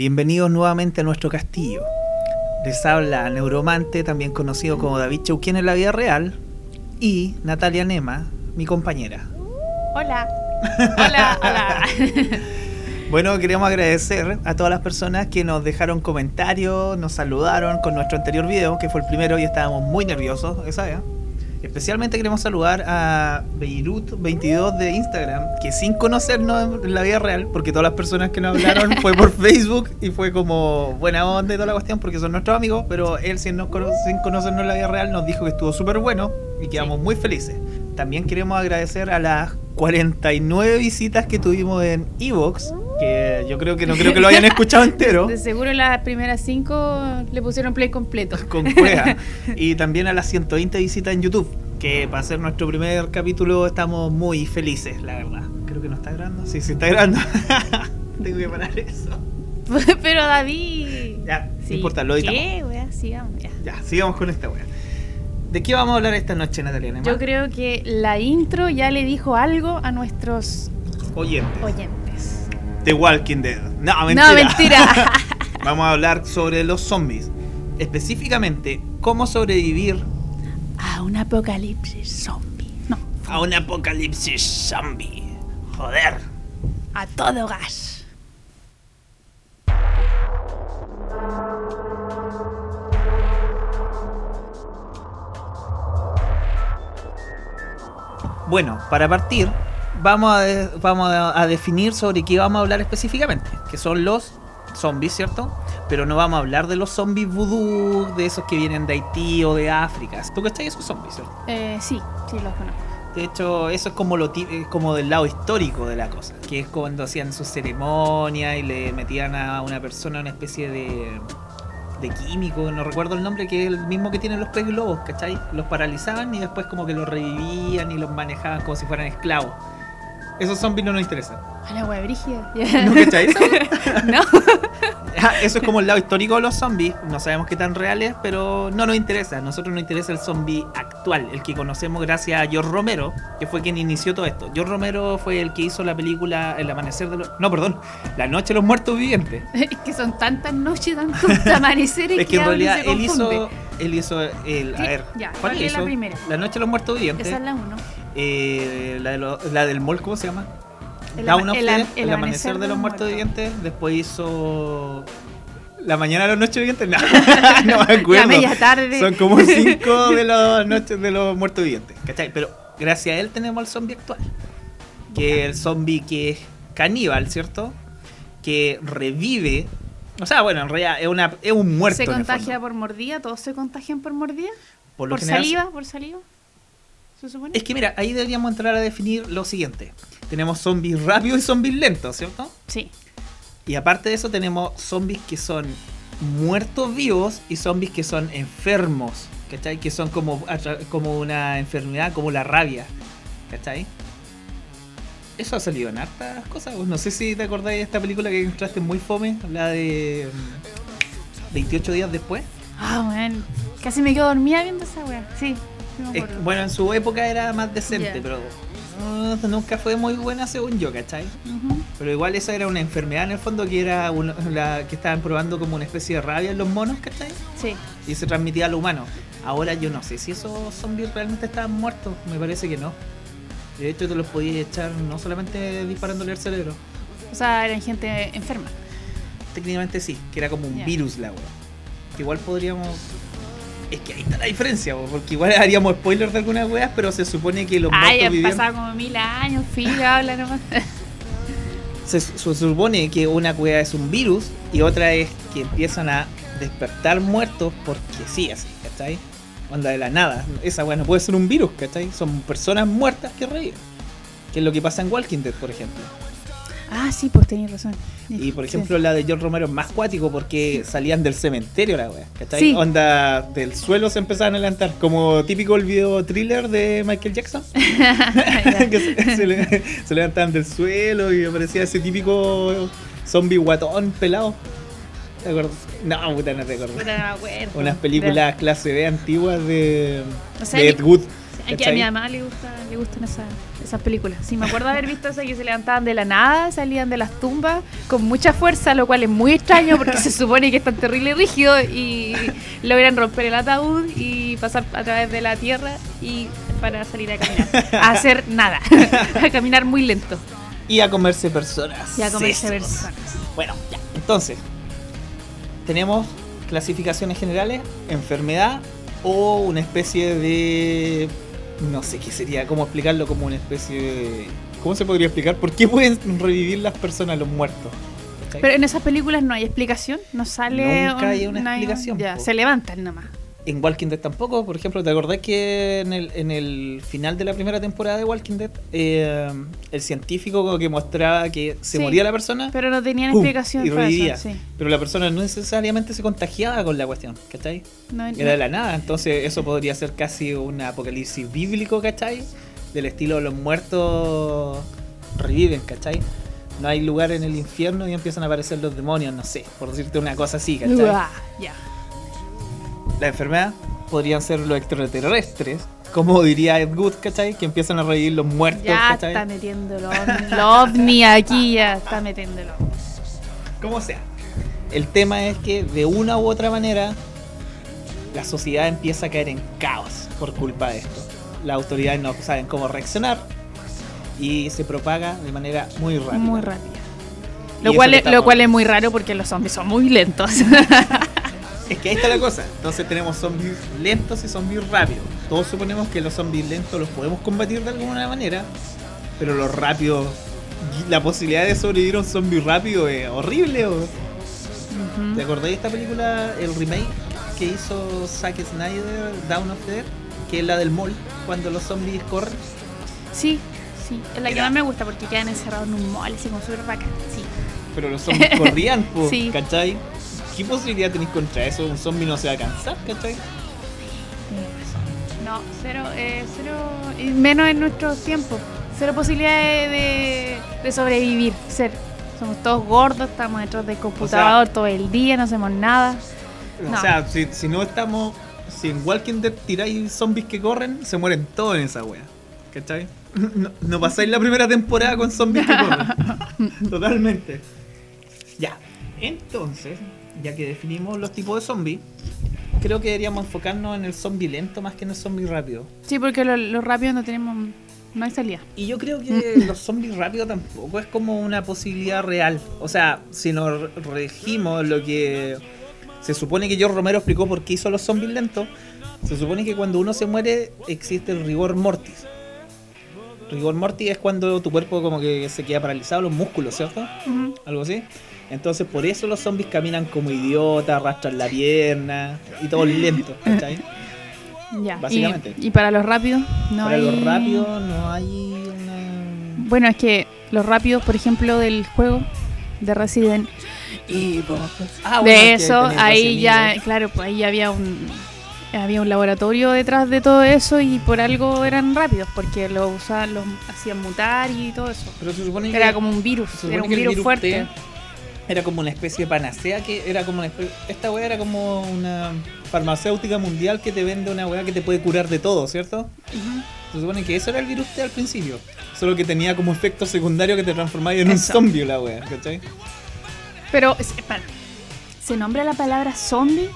Bienvenidos nuevamente a nuestro castillo. Les habla Neuromante, también conocido como David Chauquien en la vida real, y Natalia Nema, mi compañera. Hola. Hola, hola. Bueno, queremos agradecer a todas las personas que nos dejaron comentarios, nos saludaron con nuestro anterior video, que fue el primero y estábamos muy nerviosos, esa vez. Especialmente queremos saludar a Beirut22 de Instagram, que sin conocernos en la vida real, porque todas las personas que nos hablaron fue por Facebook y fue como buena onda y toda la cuestión, porque son nuestros amigos, pero él sin, nos sin conocernos en la vida real nos dijo que estuvo súper bueno y quedamos muy felices. También queremos agradecer a las 49 visitas que tuvimos en Evox, que yo creo que no creo que lo hayan escuchado entero. De seguro las primeras cinco le pusieron play completo. Con cueva. Y también a las 120 visitas en YouTube, que para ser nuestro primer capítulo estamos muy felices, la verdad. Creo que no está grabando. Sí, sí está grabando. Tengo que parar eso. Pero David. Ya, no importa, lo editamos. ¿Qué, wea? Sigamos ya. Ya, sigamos con esta wea. ¿De qué vamos a hablar esta noche, Natalia? Yo creo que la intro ya le dijo algo a nuestros oyentes. oyentes. The Walking Dead. No, mentira. No, mentira. vamos a hablar sobre los zombies. Específicamente, cómo sobrevivir a un apocalipsis zombie. No. A un apocalipsis zombie. Joder. A todo gas. Bueno, para partir, vamos a, vamos a definir sobre qué vamos a hablar específicamente, que son los zombies, ¿cierto? Pero no vamos a hablar de los zombies vudú, de esos que vienen de Haití o de África. ¿Tú cachai esos zombies, cierto? Eh, sí, sí los conozco. De hecho, eso es como lo como del lado histórico de la cosa, que es cuando hacían sus ceremonias y le metían a una persona una especie de de químico, no recuerdo el nombre, que es el mismo que tienen los pez globos, ¿cachai? Los paralizaban y después como que los revivían y los manejaban como si fueran esclavos. Esos zombies no nos interesan. A la wea brígida. ¿No cachai eso? no. Ah, eso es como el lado histórico de los zombies. No sabemos qué tan reales, pero no nos interesa. A nosotros nos interesa el zombie actual, el que conocemos gracias a George Romero, que fue quien inició todo esto. George Romero fue el que hizo la película El amanecer de los. No, perdón. La noche de los muertos vivientes. Es que son tantas noches, tantos amaneceres es que, en realidad él hizo. Él hizo el. A ver, ¿cuál, es la primera? La noche de los muertos vivientes. Esa es la uno. Eh, la, de la del mall, ¿cómo se llama? El, el, amanecer, de los muertos vivientes. Después hizo la mañana de los noches vivientes. No, no me acuerdo. La media tarde. Son como cinco de las noches de los muertos vivientes. ¿Cachai? Pero gracias a él tenemos al zombie actual. Que el zombie que es caníbal, ¿cierto? Que revive. O sea, bueno, en realidad es, una, es un muerto. ¿Se contagia por mordida? ¿Todos se contagian por mordida? Por, ¿Por saliva? ¿Por saliva? Es que mira, ahí deberíamos entrar a definir lo siguiente. Tenemos zombies rápidos y zombies lentos, ¿cierto? Sí. Y aparte de eso tenemos zombies que son muertos vivos y zombies que son enfermos, ¿cachai? Que son como, como una enfermedad, como la rabia, ¿cachai? Eso ha salido en hartas cosas. No sé si te acordáis de esta película que encontraste muy fome, la de 28 mm, días después. Ah, man. Casi me quedo dormida viendo esa wea. Sí bueno, en su época era más decente, pero uh, nunca fue muy buena según yo, ¿cachai? Pero igual esa era una enfermedad en el fondo que era la que estaban probando como una especie de rabia en los monos, ¿cachai? Sí. Y se transmitía a los humanos. Ahora yo no sé si esos zombies realmente estaban muertos, me parece que no. De hecho te los podías echar no solamente disparándole al cerebro. O sea, eran gente enferma. Técnicamente sí, que era como un virus la. Que igual podríamos es que ahí está la diferencia, porque igual haríamos spoilers de algunas weas, pero se supone que los Ay, muertos vivían... pasado como mil años, filo, habla nomás. Se, supone que una wea es un virus y otra es que empiezan a despertar muertos porque sí, así, ¿cachai? Onda de la nada. Esa wea no puede ser un virus, ¿cachai? Son personas muertas que reír Que es lo que pasa en Walking Dead, por ejemplo. Ah, sí, pues tenías razón. Y por ejemplo, la de John Romero es más cuático porque salían del cementerio la wea. ¿Cachai? Onda del suelo se empezaban a levantar. Como típico el video thriller de Michael Jackson. que se, levantaban del suelo y aparecía ese típico zombie guatón pelado. ¿Te acuerdas? No, puta, no te acuerdo. Puta, no me acuerdo. Unas películas clase B antiguas de, de Ed Wood. A mi mamá le, gusta, le gustan esas, esas películas. Sí, me acuerdo haber visto esas que se levantaban de la nada, salían de las tumbas con mucha fuerza, lo cual es muy extraño porque se supone que están terrible rígidos y logran romper el ataúd y pasar a través de la tierra y para salir a caminar. A hacer nada. a caminar muy lento. Y a comerse personas. Y a comerse personas. Bueno, ya. Entonces, tenemos clasificaciones generales, enfermedad o una especie de... No sé qué sería, cómo explicarlo como una especie de... ¿Cómo se podría explicar? ¿Por qué pueden revivir las personas, los muertos? ¿Cachai? Pero en esas películas no hay explicación, no sale. Nunca hay una explicación, Ya, se levantan nomás. En Walking Dead tampoco, por ejemplo, ¿te acordás que en el, en el final de la primera temporada de Walking Dead, eh, el científico como que mostraba que se Sí, moría la persona Pero no tenían ¡pum! explicación y para eso. Sí. Pero la persona no necesariamente se contagiaba con la cuestión, ¿cachai? No, Era de la nada, entonces eso podría ser casi un apocalipsis bíblico, ¿cachai? Del estilo los muertos reviven, ¿cachai? No hay lugar en el infierno y empiezan a aparecer los demonios, no sé, por decirte una cosa así, ¿cachai? Uah, ya. La enfermedad podrían ser los extraterrestres, como diría Ed Wood, ¿cachai? Que empiezan a revivir los muertos, Ya ¿cachai? está metiendo el ovni, lo ovni aquí, ya está metiéndolo. Como sea. El tema es que de una u otra manera la sociedad empieza a caer en caos por culpa de esto. Las autoridades no saben cómo reaccionar y se propaga de manera muy rápida. Muy rápido. Y Lo cual, es, lo cual es muy raro porque los zombies son muy lentos. Es que ahí está la cosa. Entonces tenemos zombies lentos y zombies rápidos. Todos suponemos que los zombies lentos los podemos combatir de alguna manera, pero los rápidos, la posibilidad de sobrevivir a un zombie rápido es horrible. ¿Te acordáis de esta película, el remake que hizo Zack Snyder, Down of the Dead? Que es la del mall, cuando los zombies corren. Sí, sí. Es la que más me gusta porque quedan encerrados en un mall, así como súper bacán. Sí. Pero los zombies corrían, po, Sí. ¿cachai? ¿Qué posibilidad tenéis contra eso? Un zombie no se va a cansar, ¿cachai? No, cero, eh, cero, y menos en nuestros tiempos. Cero posibilidades de, de sobrevivir. Cero. Somos todos gordos, estamos detrás del computador todo el día, no hacemos nada. O sea, si, si no estamos. Si en Walking Dead tiráis zombies que corren, se mueren todos en esa wea. ¿Cachai? No, no pasáis la primera temporada con zombies que corren. Totalmente. Ya. Entonces, ya que definimos los tipos de zombies, creo que deberíamos enfocarnos en el zombie lento más que en el zombie rápido. Sí, porque lo, lo rápido no tenemos. No hay salida. Y yo creo que los zombies rápidos tampoco es como una posibilidad real. O sea, si nos re- regimos lo que se supone que George Romero explicó por qué hizo los zombies lentos, se supone que cuando uno se muere existe el rigor mortis. Rigor mortis es cuando tu cuerpo como que se queda paralizado, los músculos, ¿cierto? Ujú. Algo así. Entonces por eso los zombies caminan como idiotas, arrastran la pierna y todo lento, ¿cachai? Ya. Básicamente. Y, y para los rápidos, no Para hay. los rápidos no hay una... Bueno, es que los rápidos, por ejemplo, del juego de Resident Y ah, de eso, ahí ya, claro, pues ahí había un había un laboratorio detrás de todo eso y por algo eran rápidos, porque lo usaban, los hacían mutar y todo eso. Pero se supone que Era como un virus, era un virus, virus fuerte. Era como una especie de panacea que era como una especie, esta weá era como una farmacéutica mundial que te vende una weá que te puede curar de todo, ¿cierto? Ujú. Se supone que eso era el virus T al principio. Solo que tenía como efecto secundario que te transformaba en un zombie la weá, ¿cachai? Pero, es- espera, ¿se nombra la palabra zombie?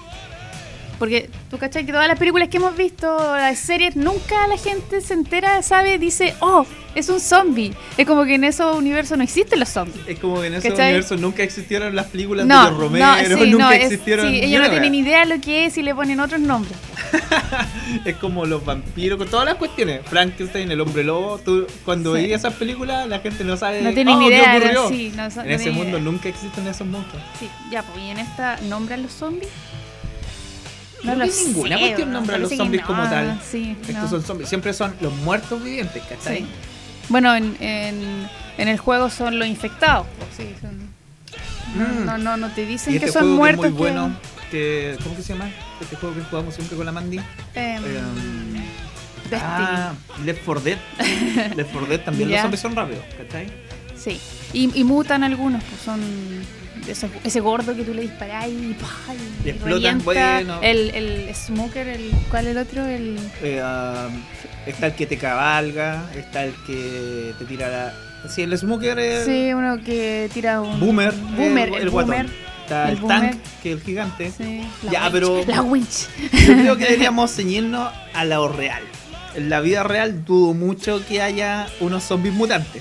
Porque tú cachai que todas las películas que hemos visto, las series, nunca la gente se entera, sabe, dice, oh, es un zombie. Es como que en esos universos no existen los zombies. Es como que en ese ¿Cachai? universo nunca existieron las películas No, de los Romero, no, sí, nunca no, es- existieron. sí, ni ellos no tienen weá. idea lo que es y le ponen otros nombres. Es como los vampiros, con todas las cuestiones. Frankenstein, el hombre lobo. Tú, cuando Sí. veías esas películas, la gente no sabe No tienen "Oh, ni ¿qué idea. ocurrió?". no, sí, no, no En ese mundo idea. nunca existen esos monstruos. Sí, ya, pues, ¿y en esta nombran los zombies? Creo que ninguna cuestión ¿no? nombra a los zombies no, como tal. Sí, Estos no. son zombies. Siempre son los muertos vivientes, ¿cachai? Sí. Bueno, en, en, en el juego son los infectados. pues, sí, son- Mm. no, no, no te dicen Y que este son juego muertos. que es muy que- bueno. Que, ¿Cómo que se llama? Este juego que jugamos siempre con la Mandy. Destiny. ah, Left 4 Dead. Left 4 Dead también Ya. los zombies son rápidos, ¿cachai? Sí. Y, y mutan algunos, pues son ese, ese gordo que tú le disparás y, ¡pah! y Y explotan, bueno. El, el smoker, el, ¿cuál es el otro? El, Eh, ah, está el que te cabalga, está el que te tira la. Sí, el smoker es sí, uno que tira un... boomer. Boomer, el, el, el guatón. boomer. Está el, el tank, que es el gigante. Sí, la Ya, winch, pero- La winch. Yo creo que deberíamos ceñirnos a lo real. En la vida real dudo mucho que haya unos zombies mutantes.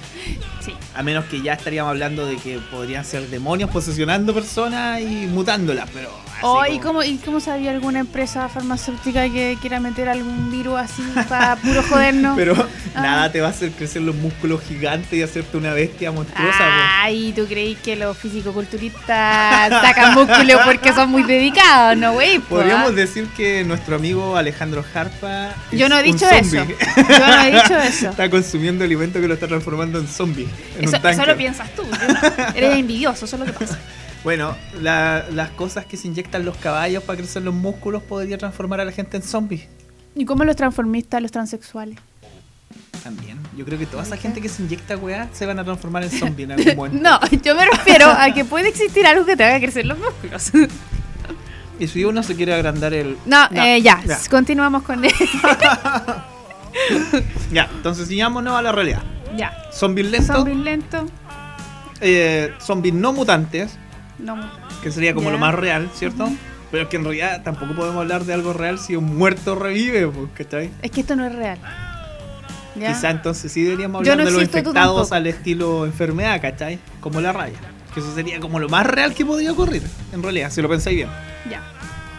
Sí. A menos que ya estaríamos hablando de que podrían ser demonios posesionando personas y mutándolas, pero. Oh, ¿y, cómo, ¿Y cómo sabía alguna empresa farmacéutica que quiera meter algún virus así para puro jodernos? Pero Ah. nada te va a hacer crecer los músculos gigantes y hacerte una bestia monstruosa. Ay, ¿tú creí que los fisicoculturistas sacan músculo porque son muy dedicados? No, güey. po, Podríamos ah. decir que nuestro amigo Alejandro Harpa. es Yo no he dicho eso. Yo no he dicho eso. Está consumiendo alimento que lo está transformando en zombie. En Eso, un tanque. eso lo piensas tú. no. Eres envidioso, eso es lo que pasa. Bueno, la- las cosas que se inyectan los caballos para crecer los músculos podría transformar a la gente en zombies. ¿Y cómo los transformistas, los transexuales? También. Yo creo que toda esa gente que se inyecta weá se van a transformar en zombies en algún momento. No, yo me refiero a que puede existir algo que te haga crecer los músculos. Y si uno se quiere agrandar el. No, eh, ya, ya. continuamos con Ya, entonces sigamos a la realidad. Ya. Zombies lentos, Zombie lento. eh, zombies no mutantes, No. que sería como Ya. lo más real, ¿cierto? Pero es que en realidad tampoco podemos hablar de algo real si un muerto revive, pues, ¿cachai? Es que esto no es real. ¿Ya? Quizá entonces sí deberíamos hablar no de los infectados al estilo enfermedad, ¿cachai? Como la raya. Que eso sería como lo más real que podría ocurrir, en realidad, si lo pensáis bien. Ya.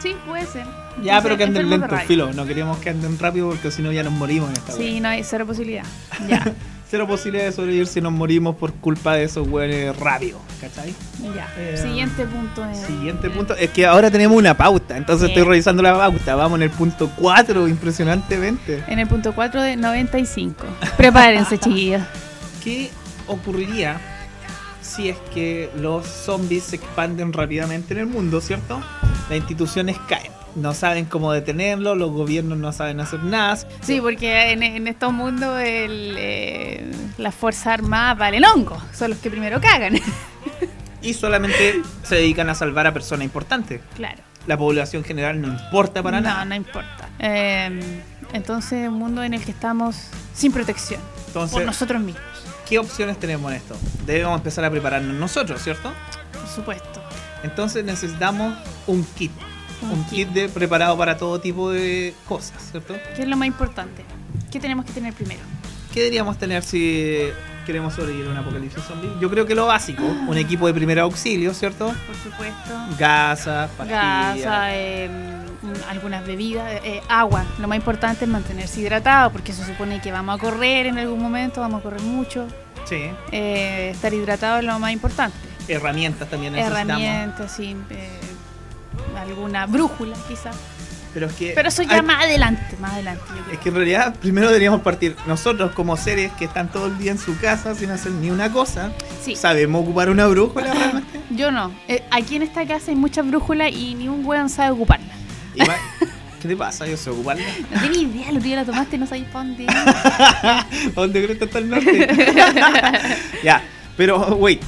Sí, puede ser. Ya, Entonces, pero que anden lentos, filo. No queríamos que anden rápido porque si no ya nos morimos en esta Sí, wea. no hay cero posibilidad. Ya, Cero posibilidad de sobrevivir si nos morimos por culpa de esos hueones rápidos, ¿cachai? ya. Eh, Siguiente punto. eh. Siguiente punto. Es que ahora tenemos una pauta, entonces estoy revisando la pauta. Vamos en el punto 4, impresionantemente. En el punto 4 de 95. Prepárense, chiquillos. ¿Qué ocurriría si es que los zombies se expanden rápidamente en el mundo, ¿cierto? Las instituciones caen. No saben cómo detenerlo, los gobiernos no saben hacer nada. Sí, porque en, en estos mundos el, eh, las Fuerzas Armadas valen hongo. Son los que primero cagan. Y solamente se dedican a salvar a personas importantes. claro. La población general no importa para no, nada. no importa. Eh, entonces, un mundo en el que estamos sin protección. por nosotros mismos, ¿qué opciones tenemos en esto? Debemos empezar a prepararnos nosotros, ¿cierto? por supuesto. Entonces necesitamos un kit. Un Un, kit. kit de preparado para todo tipo de cosas, ¿cierto? ¿Qué es lo más importante? ¿Qué tenemos que tener primero? ¿Qué deberíamos tener si queremos sobrevivir a un apocalipsis zombie? Yo creo que lo básico, un equipo de primer auxilio, ¿cierto? Por supuesto. Gasas, pastillas. Gasa, eh, algunas bebidas, eh, agua. Lo más importante es mantenerse hidratado porque se supone que vamos a correr en algún momento, vamos a correr mucho. Sí. Eh, estar hidratado es lo más importante. Herramientas también necesitamos. Herramientas, sí, eh, alguna brújula quizás. Pero es que. Pero eso ya hay- más adelante, más adelante. Es que en realidad primero deberíamos partir nosotros como seres que están todo el día en su casa sin hacer ni una cosa. Sí. ¿Sabemos ocupar una brújula realmente? Yo no. Eh, aquí en esta casa hay muchas brújulas y ni un weón sabe ocuparla. Y ¿Qué te pasa? Yo sé ocuparla. No tenía idea, otro día la tomaste no sabías para dónde. ¿A dónde crees que está el norte? ya, pero wait.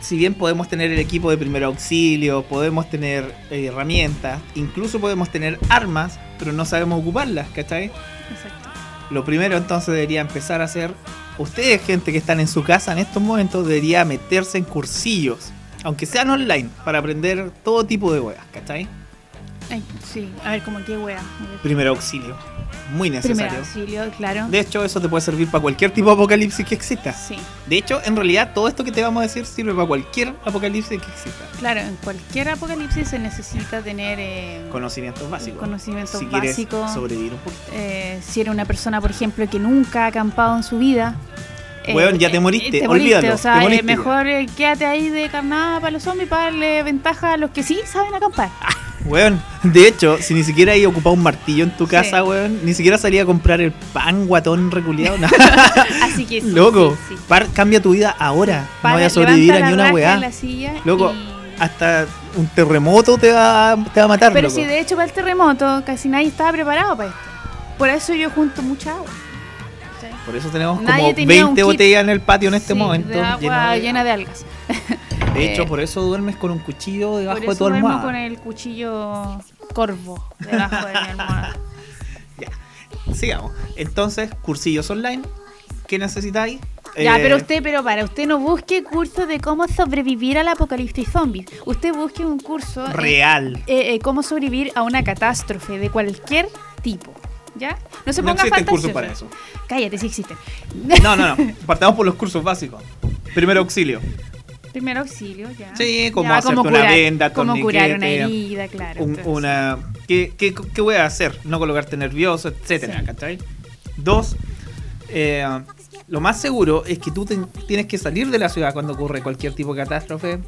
Si bien podemos tener el equipo de primer auxilio, podemos tener eh, herramientas, incluso podemos tener armas, pero no sabemos ocuparlas, ¿cachai? Exacto. Lo primero entonces debería empezar a hacer, ustedes gente que están en su casa en estos momentos, debería meterse en cursillos, aunque sean online, para aprender todo tipo de weas, ¿cachai? Ay, sí, a ver, como qué wea. Primer auxilio, muy Primer necesario. auxilio, claro. De hecho, eso te puede servir para cualquier tipo de apocalipsis que exista. Sí, De hecho, en realidad, todo esto que te vamos a decir sirve para cualquier apocalipsis que exista. claro, en cualquier apocalipsis se necesita tener eh, Conocimientos básicos. conocimientos si básicos. sobrevivir un poquito. eh, si eres una persona, por ejemplo, que nunca ha acampado en su vida. eh, Weón, ya te moriste, olvídalo, o sea, te eh, moriste mejor eh, quédate ahí de carnada para los zombies para darle ventaja a los que sí saben acampar. Weón, de hecho, si ni siquiera hay ocupado un martillo en tu casa, Sí. weón, ni siquiera salía a comprar el pan guatón reculeado, no. Así que sí, Loco, sí, par- cambia tu vida ahora. Para, no vayas a sobrevivir a ni una weá. Loco, y- Hasta un terremoto te va, te va a matar, Pero loco. si de hecho para el terremoto casi nadie estaba preparado para esto. Por eso yo junto mucha agua. Por eso tenemos Nadie como tenía un 20 kit. botellas en el patio en este momento. De agua de- llena de algas. De Eh, hecho, por eso duermes con un cuchillo debajo por de eso tu duermo almohada. con el cuchillo corvo debajo de mi almohada. Ya. Sigamos. Entonces, cursillos online. ¿Qué necesitáis? Ya, Eh, pero usted, pero para, usted no busque curso de cómo sobrevivir al apocalipsis zombies. Usted busque un curso Real. eh, eh, cómo sobrevivir a una catástrofe de cualquier tipo. ¿Ya? No se No ponga existen cursos para eso. Cállate, sí existen. No, no, no. Partamos por los cursos básicos. Primero auxilio. Primer auxilio, ya. Sí, como Ya, hacerte una curar- venda, Cómo curar una herida, claro. un- una ¿qué, qué, qué voy a hacer? No colocarte nervioso, etcétera, Sí. ¿cachai? Dos, eh, lo más seguro es que tú te- tienes que salir de la ciudad cuando ocurre cualquier tipo de catástrofe,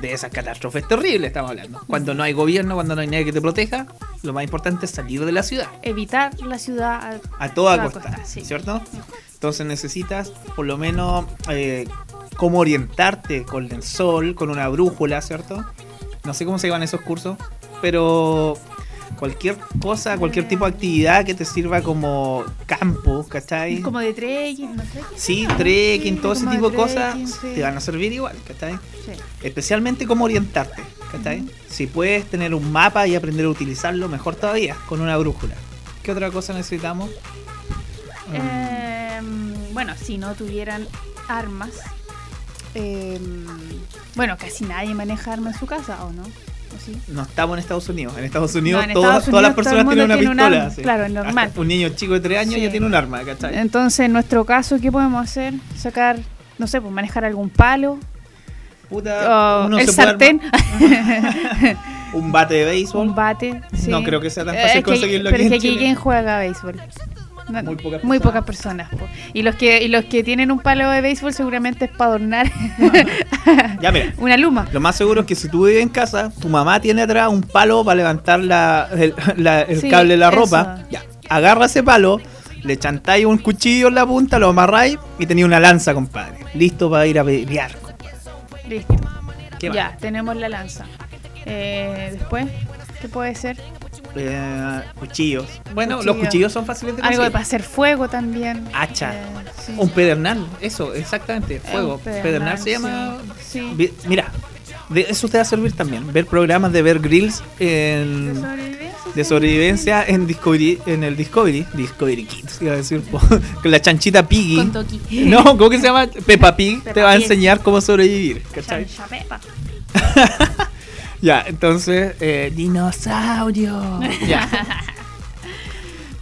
de esas catástrofes terribles estamos hablando. Cuando no hay gobierno, cuando no hay nadie que te proteja, lo más importante es salir de la ciudad. Evitar la ciudad a, A toda Toda costa, costa, sí. ¿cierto? Entonces necesitas por lo menos eh, cómo orientarte con el sol, con una brújula, ¿cierto? No sé cómo se llaman esos cursos, pero cualquier cosa, cualquier tipo de actividad que te sirva como campo, ¿cachai? como de trekking, ¿no? trekking? Sí, trekking, Sí, todo ese de tipo de cosas sí. te van a servir igual, ¿cachai? Sí. Especialmente cómo orientarte, ¿cachai? Si puedes tener un mapa y aprender a utilizarlo, mejor todavía, con una brújula. ¿Qué otra cosa necesitamos? Em, bueno, si no tuvieran armas. Em, bueno, casi nadie maneja armas en su casa, ¿o no? ¿O sí? No estamos en Estados Unidos. En Estados Unidos, No, en todas, Estados todas las personas tienen una tiene un pistola. arma. sí. Claro, es normal. Hasta un niño chico de 3 años Sí. ya tiene un arma, ¿cachai? Entonces, en nuestro caso, ¿qué podemos hacer? Sacar, no sé, pues manejar algún palo, Puta, el se sartén, un bate de béisbol. un bate. sí. No creo que sea tan Eh, fácil que- conseguirlo Pero aquí es en que aquí, Chile. ¿quién juega béisbol? No, Muy pocas muy personas. pocas personas. po. Y los que y los que tienen un palo de béisbol seguramente es para adornar Ya, mira. una luma. Lo más seguro es que si tú vives en casa, tu mamá tiene atrás un palo para levantar la, el, la- el Sí, cable de la eso. ropa. Ya. Agarra ese palo, le chantáis un cuchillo en la punta, lo amarráis y tenía una lanza, compadre. Listo para ir a pelear. compadre. Listo. Ya, tenemos la lanza. Eh, después, ¿qué puede ser? Eh, cuchillos. Bueno, Cuchillo. los cuchillos son fáciles de Algo para hacer fuego también. Hacha. Eh, sí. Un pedernal, eso, exactamente, fuego. pedernal, se llama. Sí. Mira, de eso te va a servir también. Ver programas de ver grills De en, sobrevivencia. de sobrevivencia en Discovery, en el Discovery, Discovery Kids, iba a decir, con la chanchita Piggy. Con. No, ¿cómo que se llama? Peppa Pig te va a enseñar cómo sobrevivir, ¿cachai? Chancha. Ya, entonces, eh, dinosaurio. Ya.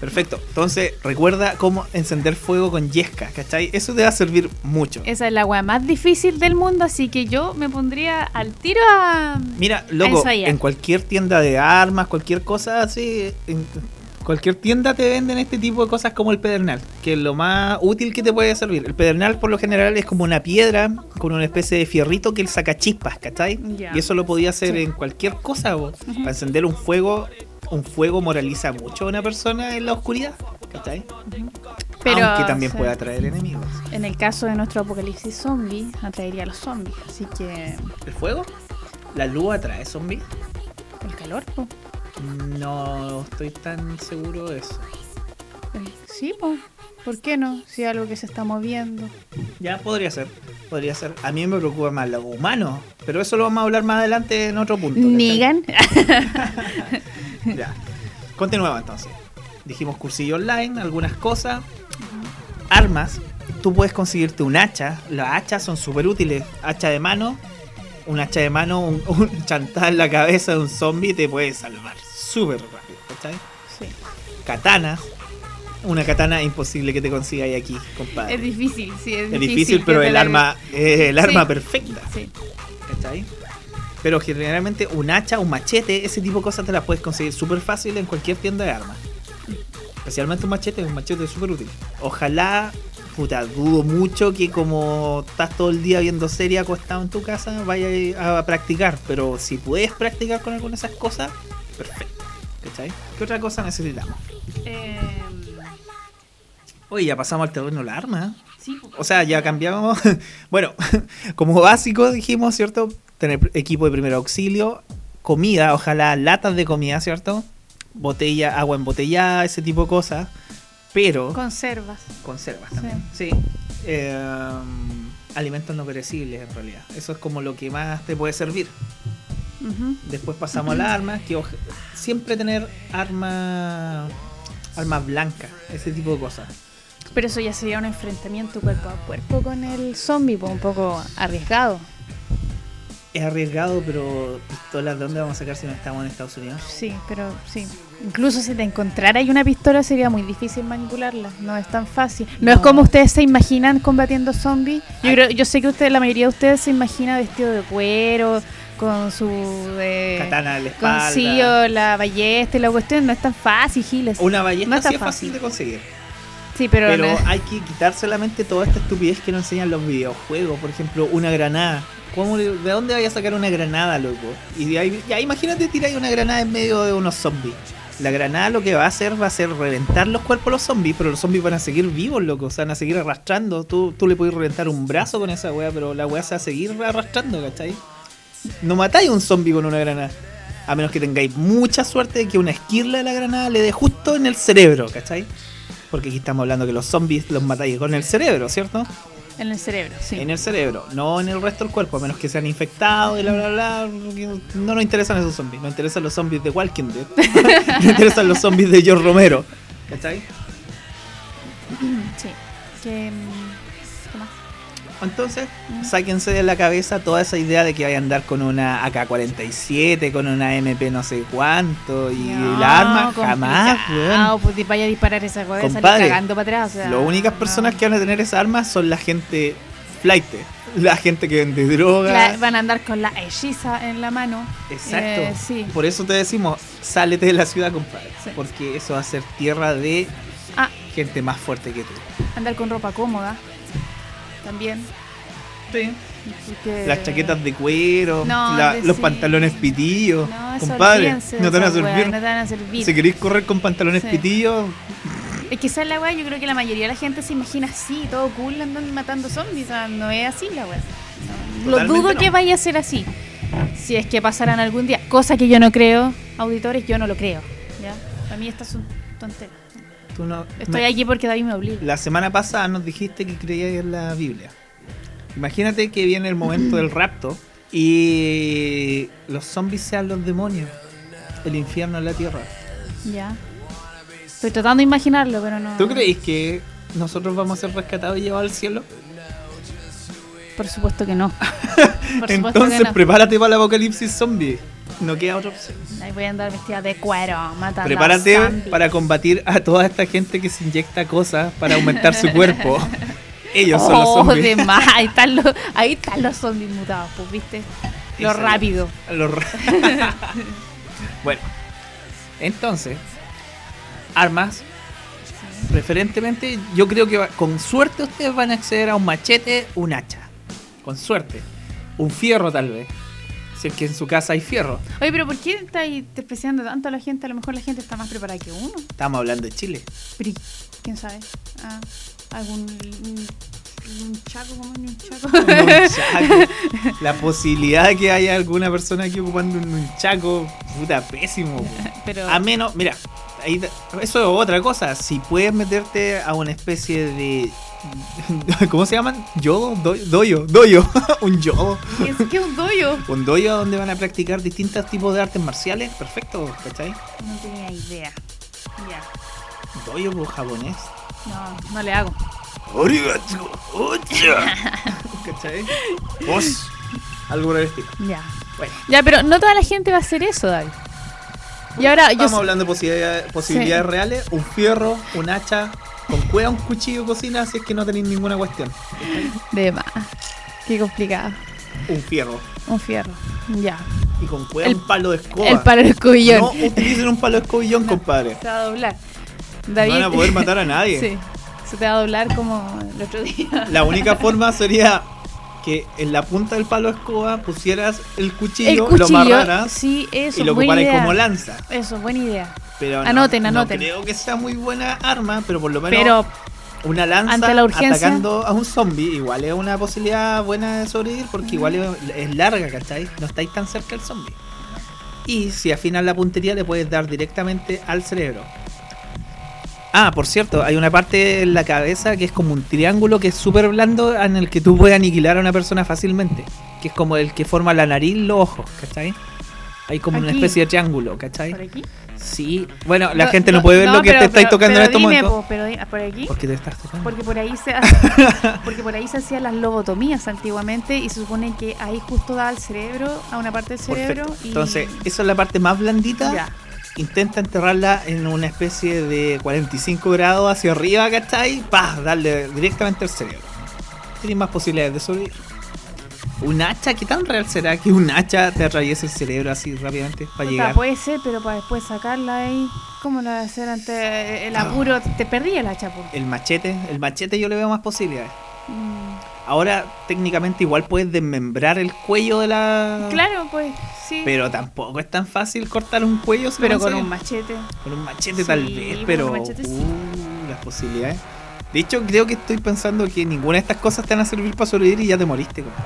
Perfecto. Entonces, recuerda cómo encender fuego con yesca, ¿cachai? Eso te va a servir mucho. Esa es la weá más difícil del mundo, así que yo me pondría al tiro a. Mira, loco, ensayar. en cualquier tienda de armas, cualquier cosa así, en cualquier tienda te venden este tipo de cosas como el pedernal, que es lo más útil que te puede servir. El pedernal por lo general es como una piedra con una especie de fierrito que saca chispas, ¿cachai? Y eso lo podía hacer Sí. en cualquier cosa. Ujú. para encender un fuego. Un fuego moraliza mucho a una persona en la oscuridad, ¿cachai? Pero, Aunque también sí. puede atraer enemigos. En el caso de nuestro apocalipsis zombie, atraería a los zombies. Así que. ¿El fuego? ¿La luz atrae zombies? El calor, po. No estoy tan seguro de eso. El- Sí, po. ¿Por qué no? Si algo que se está moviendo. Ya, podría ser. Podría ser. A mí me preocupa más lo humano. Pero eso lo vamos a hablar más adelante en otro punto. Negan. Ya. Continuamos entonces. Dijimos cursillo online, algunas cosas. Armas. Tú puedes conseguirte un hacha. Las hachas son súper útiles. Hacha de mano. Un hacha de mano, un, un chantar en la cabeza de un zombie te puede salvar súper rápido. ¿Cachai? Sí. Katana. Una katana imposible que te consigáis aquí, compadre. Es difícil, sí, es, Es difícil, pero el arma es el arma Sí. perfecta. Sí. ¿Cachai? Pero generalmente un hacha, un machete, ese tipo de cosas te las puedes conseguir súper fácil en cualquier tienda de armas. Especialmente un machete, un machete es súper útil. Ojalá, puta, dudo mucho que como estás todo el día viendo serie acostado en tu casa, vayas a practicar. Pero si puedes practicar con alguna de esas cosas, perfecto. ¿Cachai? ¿Qué otra cosa necesitamos? Eh, Oye, ya pasamos al terreno de la arma. sí, po. O sea, ya cambiamos. bueno, como básico dijimos, ¿cierto? Tener equipo de primer auxilio, comida, ojalá latas de comida, ¿cierto? Botella, agua embotellada, ese tipo de cosas. Pero Conservas. conservas Sí. también. Sí. Eh, alimentos no perecibles en realidad. Eso es como lo que más te puede servir. Después pasamos a las armas, que siempre tener armas armas blancas, ese tipo de cosas. Pero eso ya sería un enfrentamiento cuerpo a cuerpo con el zombie, pues, un poco arriesgado. Es arriesgado, pero pistolas, ¿de dónde vamos a sacar si no estamos en Estados Unidos? Sí, pero sí. Incluso si te encontrara ahí una pistola sería muy difícil manipularla. No es tan fácil. No, es No. como ustedes se imaginan combatiendo zombies. Yo creo, yo sé que ustedes, la mayoría de ustedes se imagina vestido de cuero, con su eh, Katana la con espalda. o la ballesta y la cuestión. No es tan fácil, Giles. Una ballesta No es tan sí es fácil fácil. de conseguir. Sí, pero, Pero no- hay que quitarse la mente toda esta estupidez que nos enseñan los videojuegos. Por ejemplo, una granada. ¿Cómo, ¿De dónde vaya a sacar una granada, loco? Y de ahí, ya imagínate tirar una granada en medio de unos zombies. La granada lo que va a hacer va a ser reventar los cuerpos a los zombies, pero los zombies van a seguir vivos, loco. O sea, van a seguir arrastrando. Tú, tú le puedes reventar un brazo con esa weá, pero la weá se va a seguir arrastrando, ¿cachai? No matáis a un zombie con una granada. A menos que tengáis mucha suerte de que una esquirla de la granada le dé justo en el cerebro, ¿cachai? Porque aquí estamos hablando que los zombies los matáis con el cerebro, ¿cierto? en el cerebro, sí. En el cerebro, no en el resto del cuerpo, a menos que sean infectados y bla bla bla. No nos interesan esos zombies, nos interesan los zombies de Walking Dead. nos interesan los zombies de George Romero. ¿Cachai? Sí. Que, mm. Entonces, Mm. sáquense de la cabeza toda esa idea de que vaya a andar con una AK-47, con una MP no sé cuánto, y No, la arma jamás, weón. pues vaya a disparar esa cosa y salir Compadre, cagando para atrás. o sea, Las únicas no. personas que van a tener esa arma son la gente flight, la gente que vende droga. La- van a andar con la hechiza en la mano. Exacto. Eh, sí. Por eso te decimos, sálete de la ciudad, compadre. Sí. Porque eso va a ser tierra de Ah, gente más fuerte que tú. andar con ropa cómoda. También. Sí. Las chaquetas de cuero, No, la- de los sí. pantalones pitillos. No, compadre, no te van a servir. No te van a servir. Si queréis correr con pantalones Sí. pitillos, Es que esa es la weá, yo creo que la mayoría de la gente se imagina así, todo cool, andando matando zombies. O sea, no es así la weá. No, Lo dudo no. que vaya a ser así. Si es que pasaran algún día. Cosa que yo no creo, auditores, yo no lo creo. ¿ya? Para mí estas son tonteras. Tú no. Estoy aquí porque David me obliga. La semana pasada nos dijiste que creías en la Biblia. Imagínate que viene el momento del rapto y los zombies sean los demonios. El infierno en la tierra. Ya. Estoy tratando de imaginarlo, pero no. ¿Tú creéis que nosotros vamos a ser rescatados y llevados al cielo? Por supuesto que no. Por supuesto Entonces que no. prepárate para el apocalipsis zombie. No queda otra opción. Ahí voy a andar vestida de cuero, matando Prepárate a para combatir a toda esta gente que se inyecta cosas para aumentar su cuerpo. Ellos son los Oh, zombies. de más. Ahí están los, ahí están los zombies mutados, pues, ¿viste? Lo rápido. Lo bueno, entonces, armas. Preferentemente, yo creo que va- con suerte ustedes van a acceder a un machete, un hacha. Con suerte. Un fierro, tal vez. Si es que en su casa hay fierro. Oye, pero ¿por qué estáis despreciando tanto a la gente? A lo mejor la gente está más preparada que uno. Estamos hablando de Chile. Pero, ¿y ¿quién sabe? Ah, algún un, chaco, como un chaco. Un chaco. La posibilidad de que haya alguna persona aquí ocupando un chaco, puta, pésimo. pero A menos, mira, ahí eso es otra cosa. Si puedes meterte a una especie de. ¿Cómo se llaman? ¿Yodo? Do- Doyo. Doyo. un yodo. ¿qué es, qué es un doyo? Un doyo donde van a practicar distintos tipos de artes marciales. Perfecto, ¿cachai? No tenía idea. Ya. Doyo por japonés. No, no le hago. Arigato, ocha. ¿cachai? Vos. Algo por el estilo. Ya. Bueno. Ya, pero no toda la gente va a hacer eso, David. Y ahora Estamos hablando de posibilidades, posibilidades reales. Un fierro, un hacha, con cueva, un cuchillo de cocina, si es que no tenéis ninguna cuestión. de más. Qué complicado. Un fierro. Un fierro. Ya. Y con cueva El- un palo de escoba. El palo del escobillón. No utilicen un palo de escobillón, compadre. Se va a doblar. No David. van a poder matar a nadie. sí. Se te va a doblar como el otro día. La única forma sería que en la punta del palo de escoba pusieras el cuchillo, el cuchillo. lo amarraras sí, eso. y lo ocuparas como lanza. Eso, buena idea. Pero no- Anoten, no, creo que sea muy buena arma, pero por lo menos Pero una lanza ante la urgencia- atacando a un zombie igual es una posibilidad buena de sobrevivir porque igual es, es larga, ¿cachai? No estáis tan cerca del zombie. Y si afinas la puntería le puedes dar directamente al cerebro. Ah, por cierto, hay una parte en la cabeza que es como un triángulo que es súper blando en el que tú puedes aniquilar a una persona fácilmente. Que es como el que forma la nariz los ojos, ¿cachai? Hay como una Aquí. especie de triángulo, ¿cachai? ¿Por aquí? Sí. Bueno, la gente no puede ver lo que pero- te estáis tocando pero en estos dime, momentos. po, pero ¿Por aquí? ¿Por qué te estás tocando? Porque por ahí se porque por ahí se hacían las lobotomías antiguamente y se supone que ahí justo da al cerebro, a una parte del cerebro Perfecto. y Entonces, esa es la parte más blandita. ya. Intenta enterrarla en una especie de 45 grados hacia arriba, ¿cachai? ¡Pah! Darle directamente al cerebro. Tienes más posibilidades de sobrevivir. ¿Un hacha? ¿Qué tan real será que un hacha te atraviese el cerebro así rápidamente para Puta, llegar? puede ser, pero para después sacarla ahí, ¿cómo lo vas a hacer ante el apuro? Te perdí el hacha, po. El machete, el machete yo le veo más posibilidades. Mm, Ahora, técnicamente, igual puedes desmembrar el cuello de la. Claro, pues sí. Pero, Pero tampoco es tan fácil cortar un cuello. si lo con un machete. Con un machete Sí, tal con vez, un pero machete sí. uh, las posibilidades. De hecho, creo que estoy pensando que ninguna de estas cosas te van a servir para sobrevivir y ya te moriste. compadre.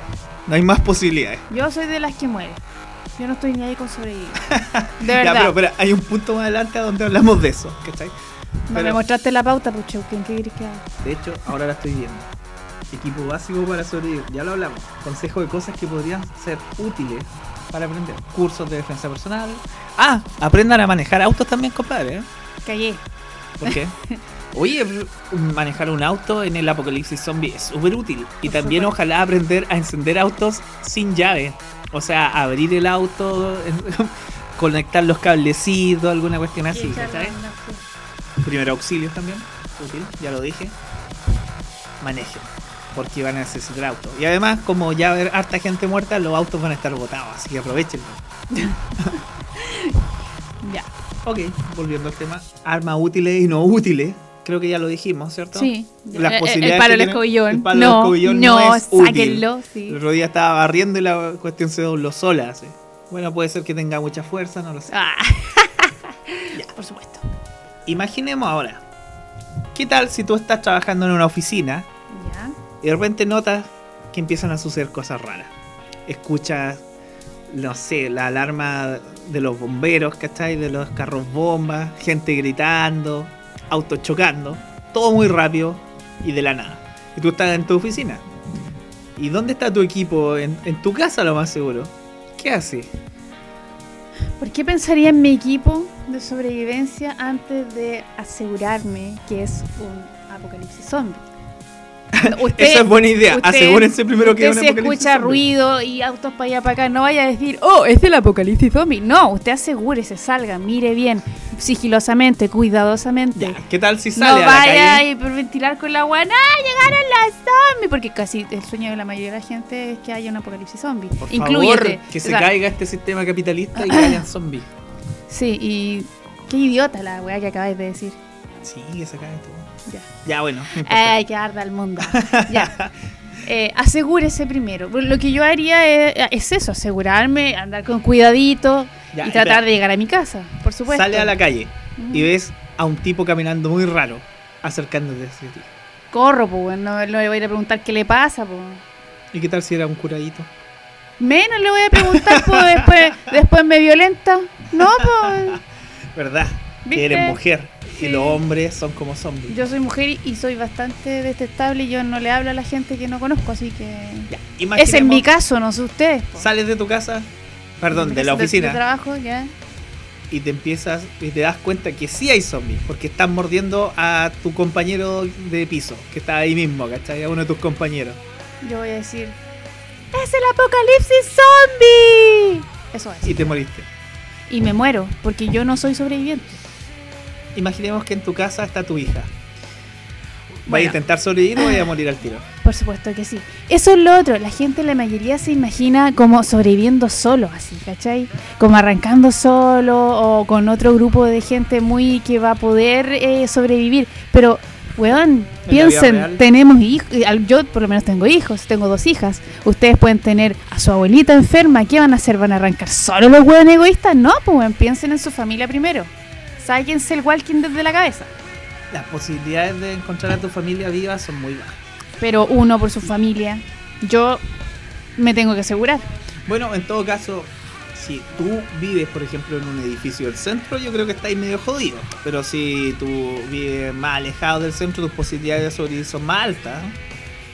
No hay más posibilidades. Yo soy de las que muere. Yo no estoy ni ahí con sobrevivir. De Ya, verdad. pero, pero hay un punto más adelante donde hablamos de eso, ¿cachai? no pero- me mostraste la pauta, Pucho. ¿Qué qué quieres que haga? De hecho, ahora la estoy viendo. Equipo básico para sobrevivir, ya lo hablamos. Consejo de cosas que podrían ser útiles para aprender. Cursos de defensa personal. Ah, aprendan a manejar autos también, compadre. ¿eh? Callé. ¿Por qué? Oye, manejar un auto en el apocalipsis zombie es súper útil. Y Por también ojalá aprender a encender autos sin llave. O sea, abrir el auto, conectar los cablecitos, alguna cuestión así. Una- Primer auxilio también, útil, ya lo dije. Manejen, porque van a necesitar auto. Y además, como ya va a haber harta gente muerta, los autos van a estar botados, así que aprovechenlo. Ya. Ok, volviendo al tema, armas útiles y no útiles. Creo que ya lo dijimos, ¿cierto? Sí. Las El- posibilidades el palo del escobillón. el palo no, escobillón no, no es útil. sáquenlo. Sí. El otro día estaba barriendo y la cuestión se dobló sola. así. Bueno, puede ser que tenga mucha fuerza, no lo sé. Ah. Por supuesto. Imaginemos ahora, ¿qué tal si tú estás trabajando en una oficina Ya. Y de repente notas que empiezan a suceder cosas raras? Escuchas, no sé, la alarma de los bomberos, ¿cachai? De los carros bombas, gente gritando, autos chocando, todo muy rápido y de la nada. Y tú estás en tu oficina. ¿Y dónde está tu equipo? En, tu casa, lo más seguro. ¿Qué hace? ¿Por qué pensaría en mi equipo de sobrevivencia antes de asegurarme que es un apocalipsis zombie? Usted- Esa es buena idea. usted- Asegúrense primero que usted es un si escucha zombie. ruido y autos para allá para acá, no vaya a decir, oh, es el apocalipsis zombie. No, usted asegúrese, salga, mire bien, sigilosamente, cuidadosamente. Ya, ¿Qué tal si No sale a la vaya calle? a hiperventilar con la guana, ¡ah, llegaron las zombies! Porque casi el sueño de la mayoría de la gente es que haya un apocalipsis zombie. Por Incluyete. favor, que O se sea, caiga este sistema capitalista y que hayan zombies. Sí, y qué idiota la weá que acabáis de decir. Sí, que se caiga todo. Ya. Bueno. Ay, que arda el mundo. ya. Eh, asegúrese primero. Lo que yo haría es, es eso, asegurarme, andar con cuidadito Ya, y tratar espera. de llegar a mi casa, por supuesto. Sale a la calle y ves a un tipo caminando muy raro acercándote hacia ti. Corro, pues, no, no le voy a ir a preguntar qué le pasa, pues. ¿Y qué tal si era un curadito? Menos le voy a preguntar, pues, después, después me violenta. No, pues. ¿Verdad? ¿Viste? Que eres mujer Y los hombres son como zombies. Yo soy mujer y- soy bastante detestable y yo no le hablo a la gente que no conozco, así que... Ya, es imaginemos, mi caso, no sé ustedes. po. Sales de tu casa, perdón, de la oficina, De, trabajo, ya. y te empiezas y te das cuenta que sí hay zombies, porque están mordiendo a tu compañero de piso, que está ahí mismo, ¿cachai? A uno de tus compañeros. Yo voy a decir... ¡Es el apocalipsis zombie! Eso es. Y te moriste. Y me muero, porque yo no soy sobreviviente. Imaginemos que en tu casa está tu hija. ¿Va a intentar sobrevivir o va a morir al tiro? Por supuesto que sí. Eso es lo otro. La gente, la mayoría se imagina como sobreviviendo solo, así, ¿cachai? Como arrancando solo o con otro grupo de gente muy que va a poder eh, sobrevivir. Pero, weón, piensen, tenemos hijos. Yo por lo menos tengo hijos, tengo dos hijas. Ustedes pueden tener a su abuelita enferma. ¿Qué van a hacer? ¿Van a arrancar solo los weón egoístas? No, pues weón, piensen en su familia primero. Sáquense el walking desde la cabeza. Las posibilidades de encontrar a tu familia viva son muy bajas. Pero uno por su familia. Yo me tengo que asegurar. Bueno, en todo caso, si tú vives, por ejemplo, en un edificio del centro, yo creo que estáis medio jodido. Pero si tú vives más alejado del centro, tus posibilidades de sobrevivir son más altas.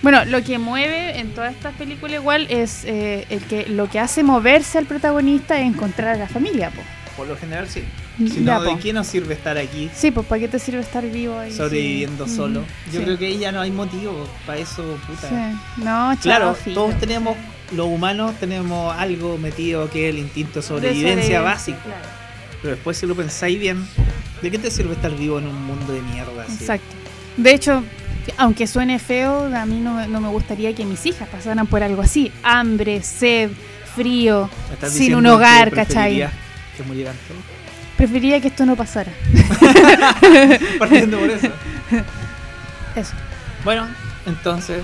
Bueno, lo que mueve en todas estas películas igual es eh, el que lo que hace moverse al protagonista es encontrar a la familia, po. Por lo general, sí. Mm, Si no, ¿de qué nos sirve estar aquí Sí, pues ¿para qué te sirve estar vivo ahí? sobreviviendo Sí. solo? Mm, Yo sí. creo que ahí ya no hay motivo para eso, puta. Sí. No, chao, Claro, todos tenemos, los humanos tenemos algo metido que es el instinto de De sobrevivencia básico. claro. Pero después si lo pensáis bien, ¿de qué te sirve estar vivo en un mundo de mierda? así? Exacto. De hecho, aunque suene feo, a mí no, me- no me gustaría que mis hijas pasaran por algo así. Hambre, sed, frío, sin un hogar, ¿cachai? Que murieran todos. Preferiría que esto no pasara. Partiendo por eso. Eso. Bueno, entonces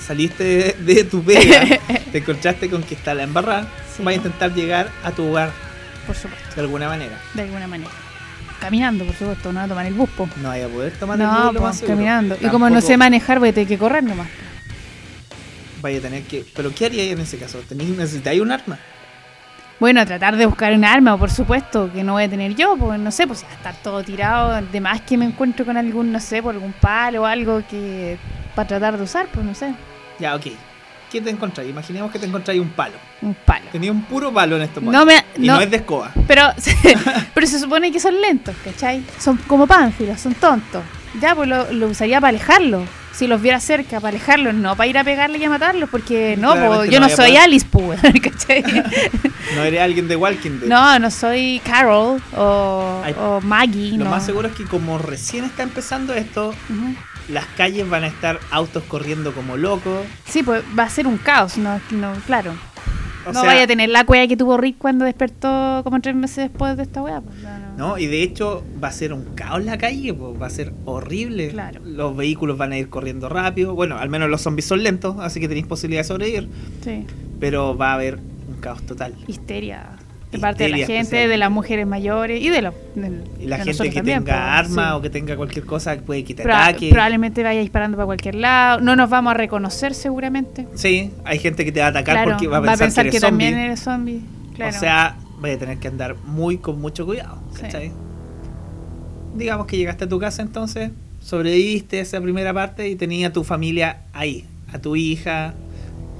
saliste de, de tu pega, te encontraste con que está la embarrada, Sí. vas a intentar llegar a tu hogar Por supuesto, de alguna manera. de alguna manera. Caminando, por supuesto, no a tomar el bus, po. No vaya a poder tomar el No, bus, lo po, más seguro. caminando. Y como no sé manejar, voy a tener que correr nomás. Vaya a tener que. ¿Pero qué harías en ese caso? ¿Tenís, ¿Necesitáis un arma? Bueno, tratar de buscar un arma, por supuesto, que no voy a tener yo, porque no sé, pues si va a estar todo tirado, de más que me encuentro con algún, no sé, por algún palo o algo que para tratar de usar, pues no sé, Ya, ok. ¿Qué te encontráis? Imaginemos que te encontráis un palo. un palo. Tenía un puro palo en estos No momentos. me, Y no, no es de escoba. pero, pero se supone que son lentos, ¿cachai? Son como pánfilos, son tontos. Ya, pues lo, lo usaría para alejarlos. Si los viera cerca, para alejarlos, no para ir a pegarle y a matarlos, porque no, yo no soy poder. Alice, pues, ¿cachai? No eres alguien de Walking Dead. No, no soy Carol o, Ay, o Maggie. Lo no. más seguro es que como recién está empezando esto, las calles van a estar autos corriendo como locos. Sí, pues va a ser un caos, no, no claro. O no sea, vaya a tener la cueva que tuvo Rick cuando despertó como tres meses después de esta weá. pues, no, no. ¿no? Y de hecho va a ser un caos la calle, pues, va a ser horrible. Claro. Los vehículos van a ir corriendo rápido. Bueno, al menos los zombies son lentos, así que tenéis posibilidad de sobrevivir. Sí, Pero va a haber un caos total. histeria. De parte de la gente, de las mujeres mayores y de los. la de gente que también, tenga pues, arma sí. o que tenga cualquier cosa puede que te Proba- ataque. Probablemente vaya disparando para cualquier lado. No nos vamos a reconocer seguramente. Sí, hay gente que te va a atacar Claro, porque va a pensar, que, eres también zombie. eres zombie. Claro. O sea, vaya a tener que andar muy con mucho cuidado. Sí. Digamos que llegaste a tu casa entonces, sobreviviste esa primera parte y tenía a tu familia ahí, a tu hija,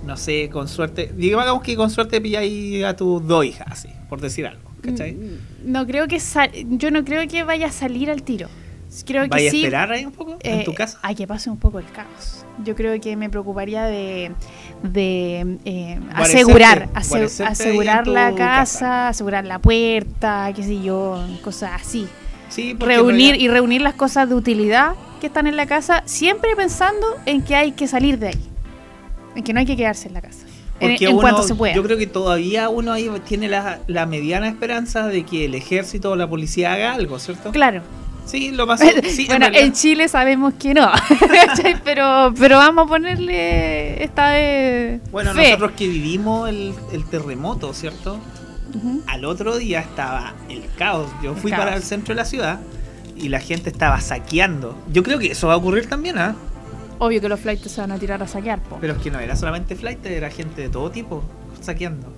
no sé, con suerte. Digamos que con suerte pilláis a tus dos hijas, así, por decir algo. ¿Cachai? Mm, No creo que sal- yo no creo que vaya a salir al tiro. Creo que ¿Vaya a sí. esperar ahí un poco en eh, tu casa? A que pase un poco el caos. Yo creo que me preocuparía de, de eh, asegurar, asegurar la casa, casa. asegurar la puerta, qué sé yo, cosas así. Sí, Reunir no y reunir las cosas de utilidad que están en la casa, siempre pensando en que hay que salir de ahí, en que no hay que quedarse en la casa. Porque en uno- cuanto se pueda. Yo creo que todavía uno ahí tiene la, la mediana esperanza de que el ejército o la policía haga algo, ¿cierto? Claro. Sí, lo más sí, bueno, en. Chile sabemos que no, pero, pero vamos a ponerle esta vez. Bueno, fe. nosotros que vivimos el, el terremoto, ¿cierto? Al otro día estaba el caos. Yo El fui caos. para el centro de la ciudad y la gente estaba saqueando. Yo creo que eso va a ocurrir también, ¿ah? Obvio que los flights se van a tirar a saquear, po. Pero es que no era solamente flight, era gente de todo tipo saqueando.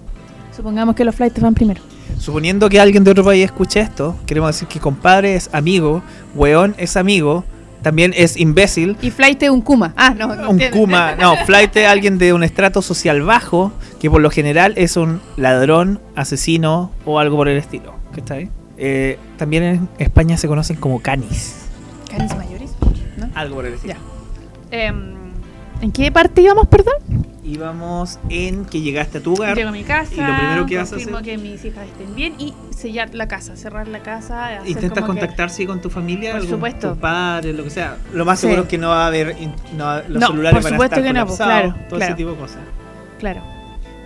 Supongamos que los flights van primero. Suponiendo que alguien de otro país escuche esto, queremos decir que compadre es amigo, weón es amigo, también es imbécil, Y flight es un Kuma. Ah, no. no un entiendo. kuma, no, flight es alguien de un estrato social bajo, que por lo general es un ladrón, asesino o algo por el estilo. ¿Cachai? Eh, también en España se conocen como canis. Canis mayores, ¿no? Algo por el estilo. Ya. Em, ¿En qué parte íbamos, perdón? Íbamos en que llegaste a tu hogar. Llego a mi casa. y lo primero que confirmo hacer- que mis hijas estén bien y sellar la casa, cerrar la casa. hacer Intentas como que- contactarse con tu familia, Por algún- supuesto. tus padres, lo que sea. Lo más Sí. seguro es que no va a haber no los No, celulares por van a supuesto estar que no, pues, claro, todo claro. ese tipo de cosas. Claro.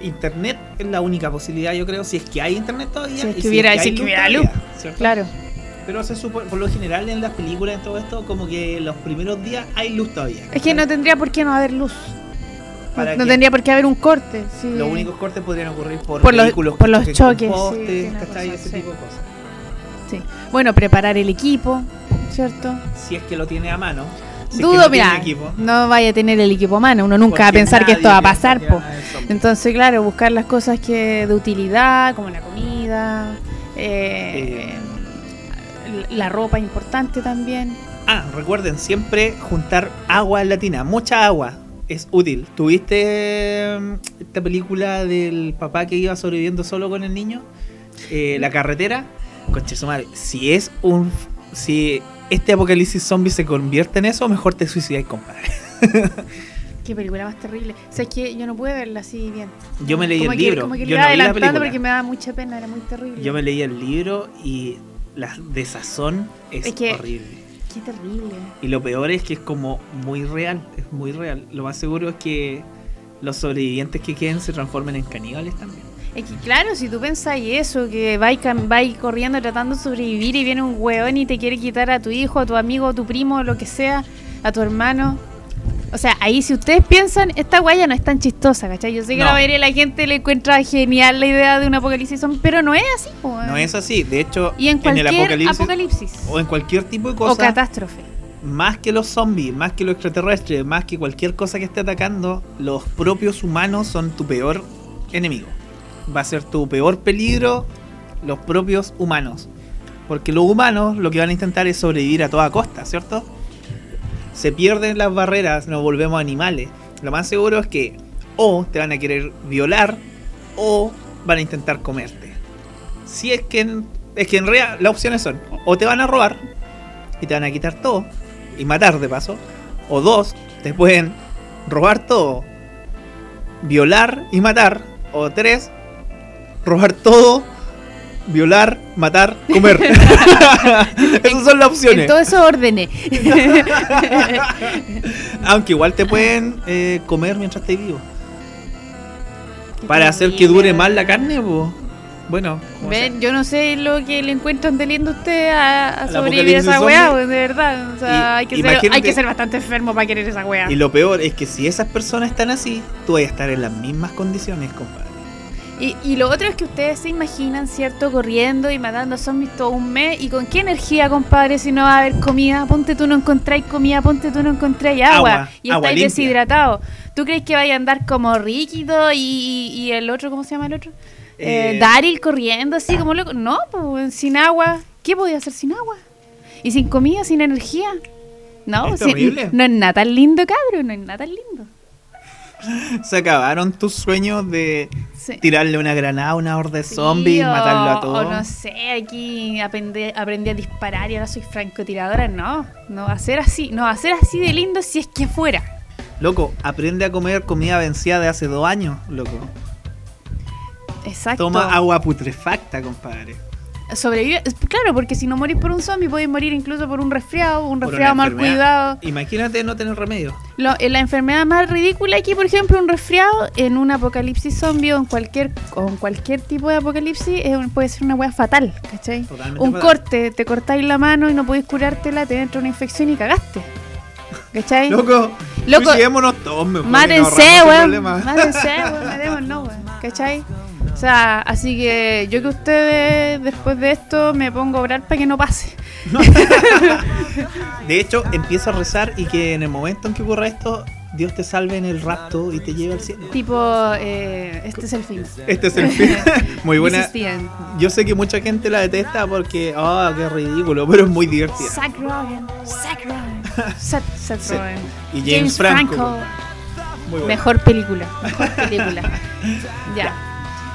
Internet es la única posibilidad, yo creo, si es que hay internet todavía. Si es y que hubiera- hay si es que luz hubiera todavía, ¿cierto? Claro. Pero se supone, por lo general en las películas, en todo esto, como que los primeros días hay luz todavía. Es que no tendría por qué no haber luz. No, tendría por qué haber un corte. sí. Los únicos cortes podrían ocurrir por, Por los- por los choques, sí, postes, razón, Ese sí. tipo de cosas. Sí. Bueno, preparar el equipo, ¿cierto? Si es que lo tiene a mano. Si es que Dudo, no mira, no vaya a tener el equipo a mano. Uno nunca va a pensar que esto va a pasar, po. Entonces, claro, buscar las cosas que de utilidad, como la comida, eh, la ropa importante también. Ah, recuerden siempre juntar agua en la tina, mucha agua. Es útil. ¿Tuviste mm, esta película del papá que iba sobreviviendo solo con el niño? Eh, la carretera. Conche su madre. Si es un. Si este apocalipsis zombie se convierte en eso, mejor te suicidáis, compadre. Qué película más terrible. O sea, es que yo no pude verla así bien. Yo me leí como el que, libro. Como que le Yo iba no vi la adelantando película. porque me daba mucha pena, era muy terrible. Yo me leí el libro y la desazón es, Es que- horrible. Qué terrible. Y lo peor es que es como muy real, es muy real. Lo más seguro es que los sobrevivientes que queden se transformen en caníbales también. Es que claro, si tú pensás eso, que vais vais corriendo tratando de sobrevivir y viene un hueón y te quiere quitar a tu hijo, a tu amigo, a tu primo, lo que sea, a tu hermano. O sea, ahí si ustedes piensan, esta guaya no es tan chistosa, ¿cachai? Yo sé que No. la mayoría de la gente le encuentra genial la idea de un apocalipsis zombie, pero no es así, No es así. De hecho, Y en cualquier el apocalipsis, apocalipsis. o en cualquier tipo de O cosa, catástrofe. más que los zombies, más que los extraterrestres, más que cualquier cosa que esté atacando, los propios humanos son tu peor enemigo. Va a ser tu peor peligro los propios humanos. Porque los humanos lo que van a intentar es sobrevivir a toda costa, ¿cierto? Se pierden las barreras, nos volvemos animales. Lo más seguro es que o te van a querer violar o van a intentar comerte. Si es que en, es que en realidad las opciones son o te van a robar y te van a quitar todo y matar de paso, o dos, te pueden robar todo, violar y matar, o tres, robar todo, violar, matar, comer. Esas son las En opciones. todo eso órdenes. Aunque igual te pueden eh, comer mientras estés vivo. Para hacer que dure más la carne, pues. Bueno, Ven, yo no sé lo que le encuentran de lindo a usted a, a sobrevivir a esa weá, weón, de verdad. O sea, Y- hay, que ser, hay que ser bastante enfermo para querer esa weá. Y lo peor es que si esas personas están así, tú vas a estar en las mismas condiciones, compadre. Y, y lo otro es que ustedes se imaginan, ¿cierto? Corriendo y matando zombies todo un mes. ¿Y con qué energía, compadre, si no va a haber comida? Ponte tú no encontráis comida, ponte tú no encontráis agua. Agua, y agua estáis limpia. deshidratados. ¿Tú crees que vaya a andar como Ríquido y, y el otro, ¿cómo se llama el otro? Eh, Eh, Daryl corriendo así como loco. No, pues sin agua. ¿Qué podía hacer sin agua? Y sin comida, sin energía. No, Es si- terrible. no es nada tan lindo, cabrón. No es nada tan lindo. Se acabaron tus sueños de Sí. tirarle una granada a una horda de Sí, zombies, o- matarlo a O todos. no sé, aquí aprendí, aprendí a disparar y ahora soy francotiradora. No, no va a ser así. No va a ser así de lindo si es que fuera. Loco, aprende a comer comida vencida de hace dos años, loco. Exacto. Toma agua putrefacta, compadre. Sobrevive. Claro, porque si no morís por un zombie, podéis morir incluso por un resfriado, un resfriado mal cuidado. Imagínate no tener remedio. Lo- eh, la enfermedad más ridícula aquí, por ejemplo, un resfriado en un apocalipsis zombie o en cualquier, o en cualquier tipo de apocalipsis puede ser una wea fatal, ¿cachai? Totalmente Un fatal. corte, te cortáis la mano y no podéis curártela, te entra una infección y cagaste. ¿Cachai? Loco, Loco, todos Mátense, weón. Mátense, weón. Matémonos, weón. ¿Cachai? O sea, así que yo que ustedes después de esto me pongo a orar para que no pase. De hecho, empieza a rezar y que en el momento en que ocurra esto, Dios te salve en el rapto y te lleve al cielo. Tipo, eh, este es el fin. Este es el fin. Muy buena. Yo sé que mucha gente la detesta porque, ah, qué ridículo, pero es muy divertida. Zack Rogen. Zack Rogen. Seth, Seth. Rogen. Y James, Franco. Muy buena. Mejor película. Mejor película. ya.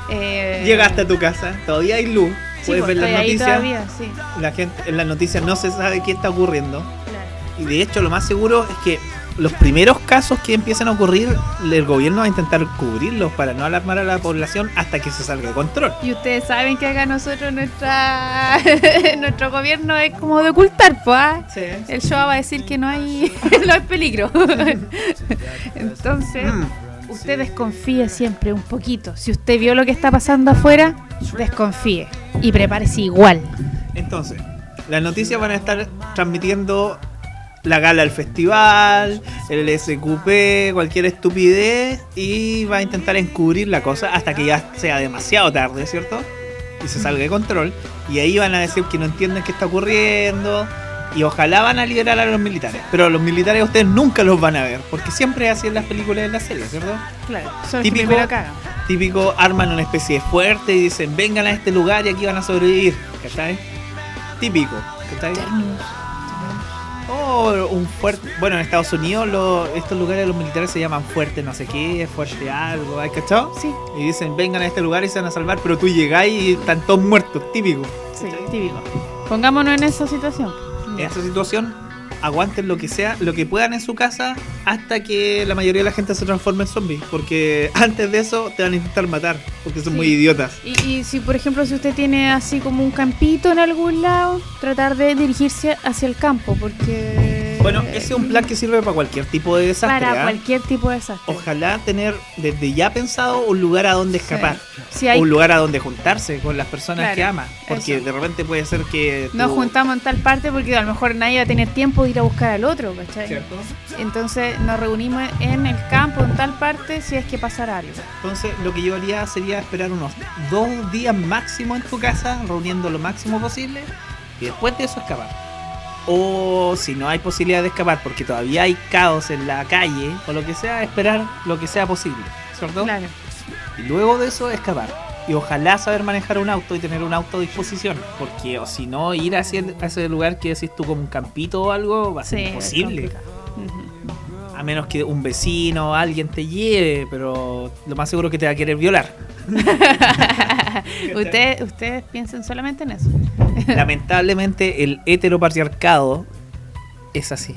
Eh, Llegaste a tu casa, todavía hay luz. sí, Puedes pues, ver las noticias. todavía, sí. La gente, en las noticias no se sabe qué está ocurriendo. Claro. Y de hecho, lo más seguro es que los primeros casos que empiezan a ocurrir, el gobierno va a intentar cubrirlos para no alarmar a la población hasta que se salga de control. Y ustedes saben que acá nosotros nuestra nuestro gobierno es como de ocultar, pues. ¿ah? El show va a decir que no hay no hay peligro. Entonces, Mm. Usted desconfíe siempre un poquito. Si usted vio lo que está pasando afuera, desconfíe y prepárese igual. Entonces, las noticias van a estar transmitiendo la gala del festival, el SQP, cualquier estupidez y va a intentar encubrir la cosa hasta que ya sea demasiado tarde, ¿cierto? Y se salga de control. Y ahí van a decir que no entienden qué está ocurriendo Y ojalá van a liberar a los militares. Pero a los militares ustedes nunca los van a ver. Porque siempre es así en las películas en las series, ¿cierto? Claro, son Típico- cagan. Típico, arman una especie de fuerte y dicen, vengan a este lugar y aquí van a sobrevivir. ¿Cachai? Típico. ¿Cachai? O un fuerte. Bueno, en Estados Unidos lo- estos lugares de los militares se llaman fuerte no sé qué, fuerte algo, ¿hay cachado? Sí, Y dicen, vengan a este lugar y se van a salvar, pero tú llegás y están todos muertos, típico. sí, típico. Pongámonos en esa situación. En esta situación, aguanten lo que sea, lo que puedan en su casa, hasta que la mayoría de la gente se transforme en zombie. Porque antes de eso te van a intentar matar, porque son Sí. muy idiotas. Y, y si, por ejemplo, si usted tiene así como un campito en algún lado, tratar de dirigirse hacia el campo, porque... Bueno, ese es un plan que sirve para cualquier tipo de desastre. Para ¿ah? cualquier tipo de desastre. Ojalá tener desde ya pensado un lugar a donde escapar. Hay, un lugar a donde juntarse con las personas Claro, que ama. Porque eso. de repente puede ser que. nos tú- juntamos en tal parte porque a lo mejor nadie va a tener tiempo de ir a buscar al otro, ¿cachai? ¿Cierto? Entonces nos reunimos en el campo, en tal parte, si es que pasara algo. Entonces, lo que yo haría sería esperar unos dos días máximo en tu casa, reuniendo lo máximo posible, y después de eso escapar. O si no hay posibilidad de escapar, porque todavía hay caos en la calle, o lo que sea, esperar lo que sea posible, ¿cierto? Claro. Y luego de eso, escapar. Y ojalá saber manejar un auto y tener un auto a disposición, porque o si no, ir hacia el- a ese lugar que decís tú como un campito o algo, va a ser Sí, imposible. A menos que un vecino o alguien te lleve, pero lo más seguro es que te va a querer violar. Ustedes, ustedes piensen solamente en eso. Lamentablemente el heteropatriarcado es así.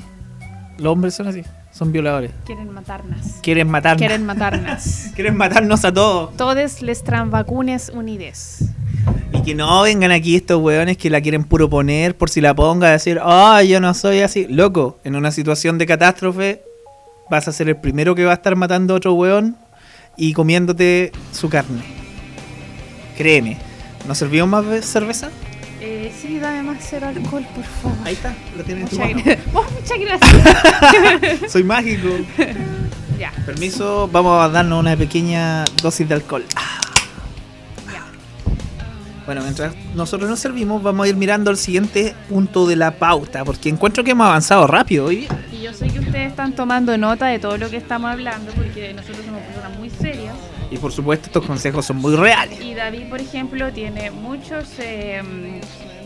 Los hombres son así, son violadores. Quieren matarnos. Quieren matarnos. Quieren matarnos. Quieren matarnos a todos. Todos les vacunes unides. Y que no vengan aquí estos weones que la quieren puro poner por si la ponga a decir, ah, yo no soy así. Loco, en una situación de catástrofe vas a ser el primero que va a estar matando a otro weón y comiéndote su carne. Créeme. ¿Nos servimos más ve- cerveza? Eh, sí, dame más cero alcohol, por favor. Ahí está, lo tienes en tu Muchas, mano. gra- Oh, muchas gracias. Soy mágico. ya, Permiso, vamos a darnos una pequeña dosis de alcohol. Ah. Bueno, mientras nosotros nos servimos, vamos a ir mirando el siguiente punto de la pauta, porque encuentro que hemos avanzado rápido hoy. Y yo sé que ustedes están tomando nota de todo lo que estamos hablando, porque nosotros somos personas muy serias. Y por supuesto, estos consejos son muy reales. Y David, por ejemplo, tiene muchos eh,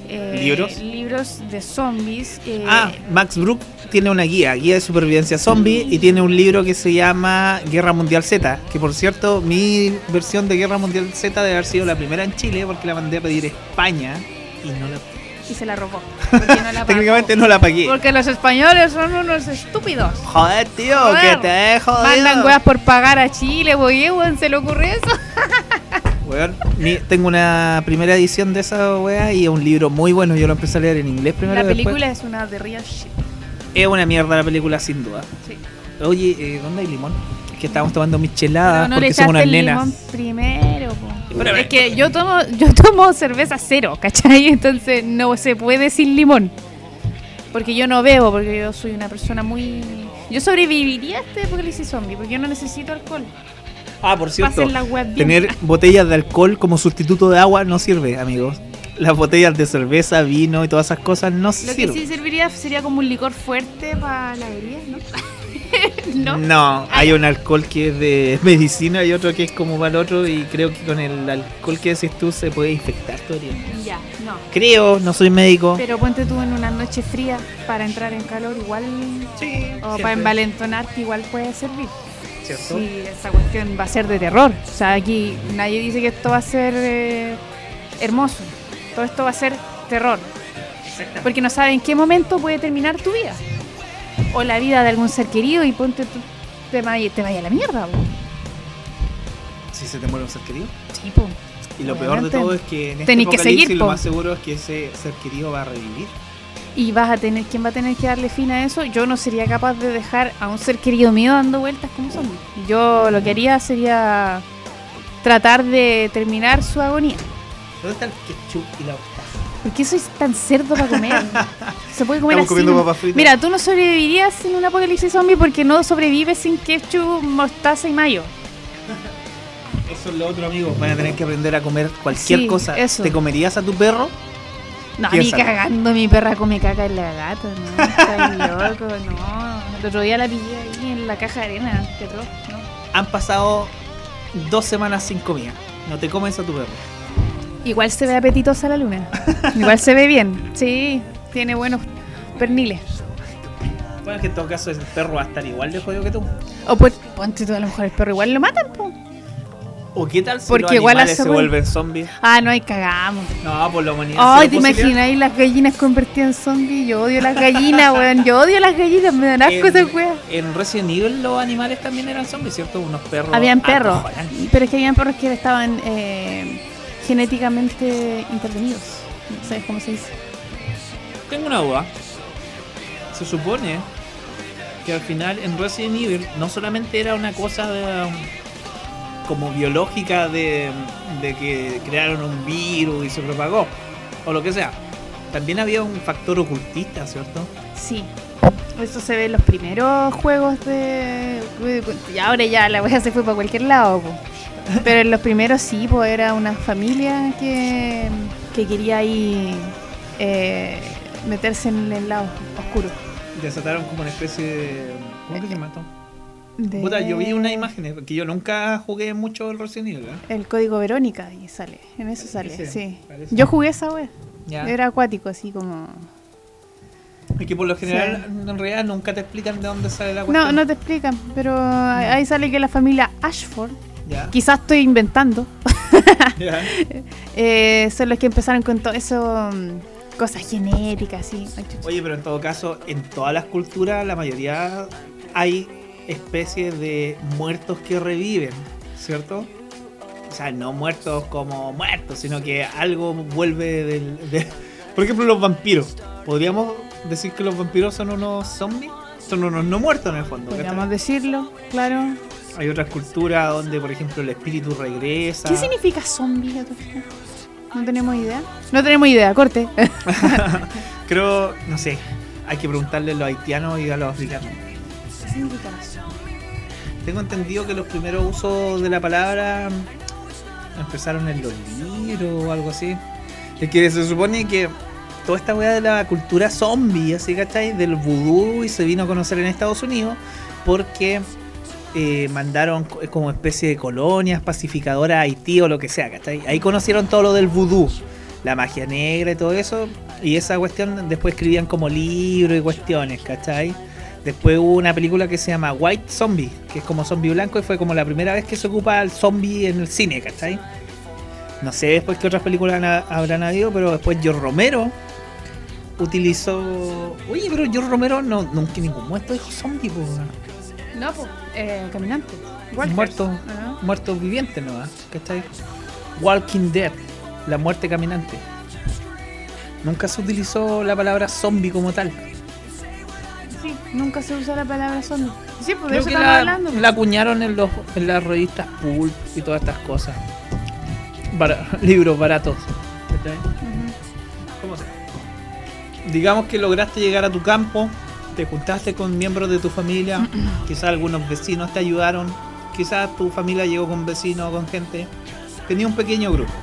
eh, ¿Libros? libros de zombies. eh, Ah, Max Brook tiene una guía, guía de supervivencia zombie, y tiene un libro que se llama Guerra Mundial Z, que por cierto, mi versión de Guerra Mundial Z debe haber sido la primera en Chile, porque la mandé a pedir a España y no la... y se la robó. no la. Técnicamente no la pagué. Porque los españoles son unos estúpidos. Joder, tío, Joder, que te he jodido. Mandan weas por pagar a Chile, oye, weón, ¿se le ocurre eso? Weón, tengo una primera edición de esa wea y es un libro muy bueno. Yo lo empecé a leer en inglés primero. La después- película es una de real shit. Es una mierda la película, sin duda. Sí. Oye, eh, ¿dónde hay limón? Es que estábamos tomando micheladas no porque somos unas el nenas. limón primero, po. Es que yo tomo, yo tomo cerveza cero, ¿cachai? Entonces no se puede sin limón. Porque yo no bebo, porque yo soy una persona muy... Yo sobreviviría a este apocalipsis zombie, porque yo no necesito alcohol. Ah, por cierto, tener botellas de alcohol como sustituto de agua no sirve, amigos. Las botellas de cerveza, vino y todas esas cosas no Lo que sirven. sí serviría sería como un licor fuerte para la herida, ¿no? no. No, hay un alcohol que es de medicina y otro que es como para el otro y creo que con el alcohol que decís tú se puede infectar tu herida. Ya, no. Creo, no soy médico. Pero ponte tú en una noche fría para entrar en calor, igual. Sí, O para envalentonarte, igual puede servir. ¿Cierto? Sí, esta cuestión va a ser de terror. O sea, aquí nadie dice que esto va a ser eh, hermoso. Todo esto va a ser terror. Porque no sabe en qué momento puede terminar tu vida. O la vida de algún ser querido y ponte tú, te vaya, te vaya a la mierda. Si se te muere un ser querido. Sí, po. Y lo peor de todo es que en este Tenés que seguir, lo po. más seguro es que ese ser querido va a revivir. Y vas a tener, ¿quién va a tener que darle fin a eso? Yo no sería capaz de dejar a un ser querido mío dando vueltas como zombie. Yo lo que haría sería tratar de terminar su agonía. ¿Dónde está el ketchup y la mostaza? ¿Por qué sois tan cerdo para comer? Se puede comer Estamos así. comiendo ¿no? papas fritas. Mira, tú no sobrevivirías sin un apocalipsis zombie porque no sobrevives sin ketchup, mostaza y mayo. Eso es lo otro, amigo. Van a tener que aprender a comer cualquier Sí, cosa. eso. ¿Te comerías a tu perro? No, ¿Quién ni sabe? cagando mi perra come caca en la gata, no. Estás loco, no. El otro día la pillé ahí en la caja de arena, qué atroz, no. Han pasado dos semanas sin comida. No te comes a tu perro. Igual se ve apetitosa la luna. Igual se ve bien. Sí, tiene buenos perniles. Bueno, que en todo caso el perro va a estar igual de jodido que tú. O pues, ponte tú, a lo mejor el perro igual lo matan, po. ¿O qué tal si Porque los igual animales se vuelven zombies? Ah, no, ahí cagamos. No, por la humanidad. Ay, ¿sí ¿te imaginas las gallinas convertidas en zombies? Yo odio las gallinas, weón. Yo odio las gallinas, me dan asco esas weas. En Resident Evil los animales también eran zombies, ¿cierto? Unos perros. Habían perros, pero es que habían perros que estaban eh, genéticamente intervenidos. No sabes cómo se dice. Tengo una duda. Se supone que al final en Resident Evil no solamente era una cosa de, como biológica de, de que crearon un virus y se propagó, o lo que sea. También había un factor ocultista, ¿cierto? Sí. Eso se ve en los primeros juegos de. Y ahora ya la wea se fue para cualquier lado, po. Pero en los primeros sí, pues era una familia que, que quería ahí eh, meterse en el lado oscuro. Desataron como una especie de... ¿Cómo que se esto? De- Puta, yo vi una imagen, porque yo nunca jugué mucho el Resident Evil, ¿eh? El código Verónica y sale, en eso sale, sí. Yo jugué esa wea. Ya. Era acuático, así como. Es que por lo general, en realidad, nunca te explican de dónde sale la No, cuestión. no te explican, pero ahí sale que la familia Ashford, Ya. quizás estoy inventando, Ya. eh, son los que empezaron con todo eso, mm, cosas. Ay, chucha. Oye, pero en todo caso, en todas las culturas, la mayoría hay especies de muertos que reviven, ¿cierto? O sea, no muertos como muertos, sino que algo vuelve del... de- Por ejemplo, los vampiros. ¿Podríamos decir que los vampiros son unos zombies? Son unos no muertos en el fondo. Podríamos decirlo, claro. Hay otras culturas donde, por ejemplo, el espíritu regresa. ¿Qué significa zombie? No tenemos idea. No tenemos idea, corte. Creo, no sé, hay que preguntarle a los haitianos y a los africanos. ¿Qué significa zombie? Tengo entendido que los primeros usos de la palabra empezaron en los libros o algo así. Es que se supone que toda esta weá de la cultura zombie, así, ¿cachai? Del vudú y se vino a conocer en Estados Unidos porque eh, mandaron co- como especie de colonias pacificadoras a Haití o lo que sea, ¿cachai? Ahí conocieron todo lo del vudú, la magia negra y todo eso. Y esa cuestión después escribían como libros y cuestiones, ¿cachai? Después hubo una película que se llama White Zombie, que es como zombie blanco y fue como la primera vez que se ocupa el zombie en el cine, ¿cachai? No sé después qué otras películas habrán habido, pero después George Romero utilizó... Oye, pero George Romero no, nunca ningún muerto dijo zombie, pues. No, pues, eh, caminante. Muerto, Ah, muerto viviente, ¿no? ¿Cachai? Walking Dead, la muerte caminante. Nunca se utilizó la palabra zombie como tal. Nunca se usa la palabra zombie. Sí, pues de Creo eso estamos la, hablando. la acuñaron en, los, en las revistas Pulp y todas estas cosas. Libros baratos. ¿cachai? Ujú. ¿Cómo se Digamos que lograste llegar a tu campo, te juntaste con miembros de tu familia, quizás algunos vecinos te ayudaron, quizás tu familia llegó con vecinos, con gente. Tenía un pequeño grupo.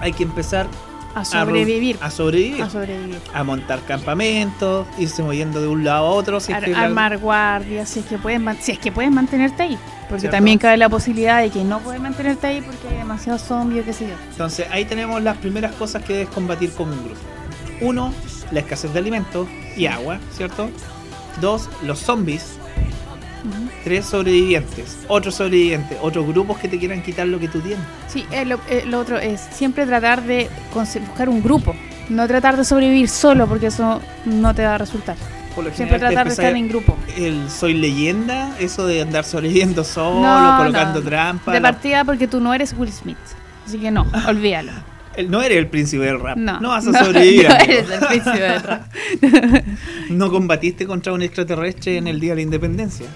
Hay que empezar A sobrevivir. A, sobrevivir. A sobrevivir. A montar campamentos, irse moviendo de un lado a otro. si es Ar- que la- armar guardias, si es que puedes man- si es que puedes mantenerte ahí. Porque ¿Cierto? también cabe la posibilidad de que no puedes mantenerte ahí porque hay demasiados zombies qué sé yo. Entonces ahí tenemos las primeras cosas que debes combatir con un grupo. Uno, la escasez de alimentos y agua, ¿cierto? Dos, los zombies. Tres, sobrevivientes. Otros sobrevivientes. Otros grupos que te quieran quitar lo que tú tienes. Sí, eh, lo, eh, lo otro es siempre tratar de buscar un grupo. No tratar de sobrevivir solo porque eso no te va a resultar. Por lo Siempre tratar de estar en grupo. el soy leyenda, eso de andar sobreviviendo solo, No, colocando no. trampas. De la- partida porque tú no eres Will Smith. Así que no, olvídalo. no eres el príncipe del rap. No, No, vas a sobrevivir. No eres el príncipe del rap. No combatiste contra un extraterrestre en el Día de la Independencia.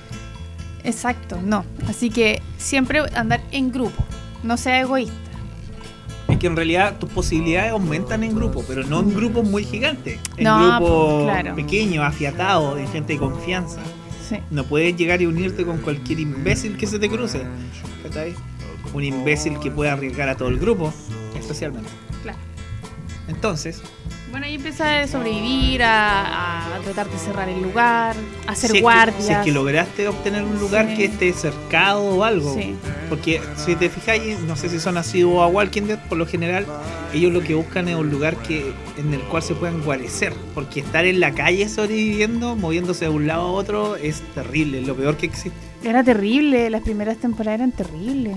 Exacto, no. Así que siempre andar en grupo. No sea egoísta. Es que en realidad tus posibilidades aumentan en grupo, pero no en grupos muy gigantes. En No, grupos claro. pequeños, afiatados, de gente de confianza. Sí. No puedes llegar y unirte con cualquier imbécil que se te cruce. ¿cachai? Un imbécil que pueda arriesgar a todo el grupo, especialmente. Claro. Entonces, Bueno, ahí empieza a sobrevivir, a, a tratar de cerrar el lugar, a hacer si es que- guardias. si es que lograste obtener un lugar Sí. que esté cercado o algo. Sí. Porque si te fijáis, no sé si son asiduos a Walking Dead, por lo general, ellos lo que buscan es un lugar que en el cual se puedan guarecer. Porque estar en la calle sobreviviendo, moviéndose de un lado a otro, es terrible, es lo peor que existe. Era terrible, las primeras temporadas eran terribles.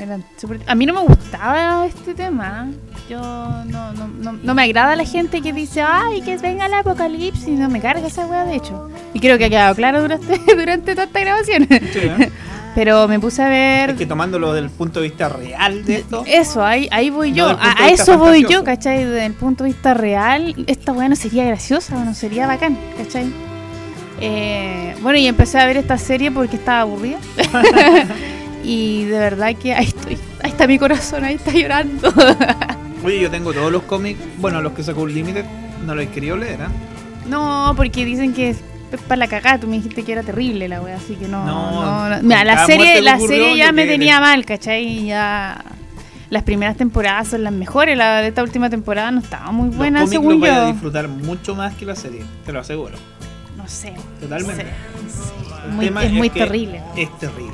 Eran A mí no me gustaba este tema. Yo no, no, no, no me agrada la gente que dice, ay, que venga el apocalipsis. No me carga esa weá, de hecho. Y creo que ha quedado claro durante, durante toda esta grabación. Pero me puse a ver. es que tomándolo desde el punto de vista real de esto, Eso, ahí, ahí voy yo. a, eso voy fantasioso. yo, ¿cachai? Desde el punto de vista real, esta weá no sería graciosa, no sería bacán, ¿cachai? Eh, bueno, y empecé a ver esta serie porque estaba aburrida. y de verdad que ahí estoy. Ahí está mi corazón, ahí está llorando. oye, yo tengo todos los cómics, bueno, los que sacó Unlimited, no los he querido leer, ¿eh? no, porque dicen que es para la cagada. Tú me dijiste que era terrible la weá, así que no. No, no, Mira, la serie, la ocurrió, serie ya yo me tenía mal, ¿cachai? Y Ya. Las primeras temporadas son las mejores. La de esta última temporada no estaba muy buena, los según los voy a yo. disfrutar mucho más que la serie, te lo aseguro. No sé. Totalmente. no sé. Muy- tema es muy terrible. Es terrible.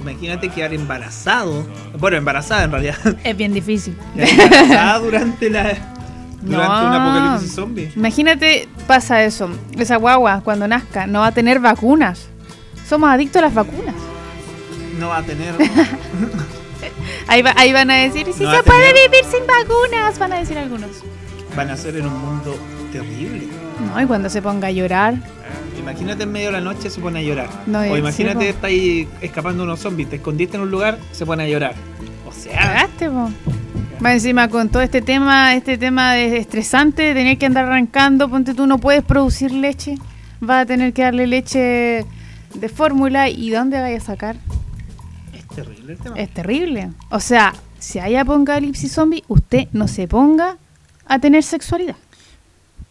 Imagínate quedar embarazado, bueno, embarazada en realidad, Es bien difícil. embarazada durante la durante No. un apocalipsis zombie. Imagínate, pasa eso. Esa guagua, cuando nazca, no va a tener vacunas. Somos adictos a las vacunas. No va a tener Ahí, va- ahí van a decir, si No se puede tener- vivir sin vacunas, van a decir algunos. van a ser en un mundo terrible. No, y cuando se ponga a llorar, Imagínate en medio de la noche se pone a llorar. No, o sí, imagínate po. está ahí escapando unos zombies, te escondiste en un lugar, se pone a llorar. O sea, cagaste, po. Más encima con todo este tema, este tema de estresante, de tener que andar arrancando, ponte tú no puedes producir leche, vas a tener que darle leche de fórmula y ¿dónde vayas a sacar? es terrible el tema. Es terrible. O sea, si hay apocalipsis zombie, usted no se ponga a tener sexualidad.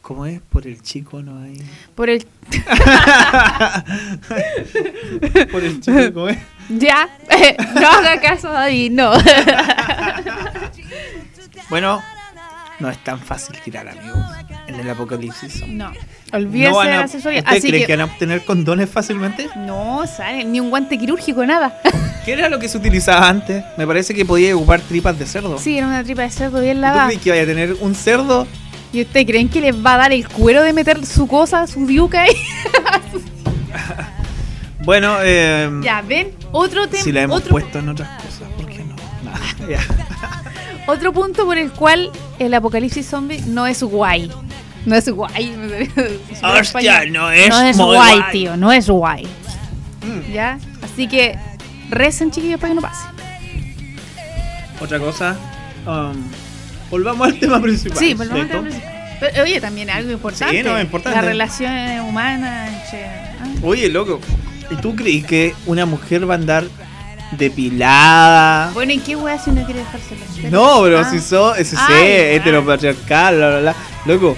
¿Cómo es? Por el chico no hay. Por el Por el chico, ¿cómo es? ya, no haga caso David, no. Bueno, no es tan fácil tirar, amigos, en el apocalipsis. no, olvídese No de la sexualidad. ¿Ustedes Así creen que, que... van a obtener condones fácilmente? no sale ni un guante quirúrgico, nada. ¿Qué era lo que se utilizaba antes? Me parece que podía ocupar tripas de cerdo. sí, era una tripa de cerdo bien ¿Y ¿Tú lavada. crees que vaya a tener un cerdo? ¿Y ustedes creen que les va a dar el cuero de meter su cosa, su diuca ahí? Bueno, eh, ya, ven, otro tema. si la hemos otro, puesto en otras cosas, ¿por qué no? Nada, ya. otro punto por el cual el apocalipsis zombie no es guay. No es guay. Hostia, no es, no es muy guay, guay. tío, no es guay. Mm. ¿Ya? Así que recen, chiquillos, para que no pase. Otra cosa, um, volvamos al tema principal. Sí, volvamos al ¿cierto? tema principal. Pero, oye, también algo importante. Sí, no, importante. Las relaciones humanas. che, ¿ah? Oye, loco, ¿y tú crees que una mujer va a andar depilada? Bueno, ¿y qué weá si no quiere dejárselo? No, pero Ah. si sos ese Ay, ya. heteropatriarcal, bla, bla, bla. Loco,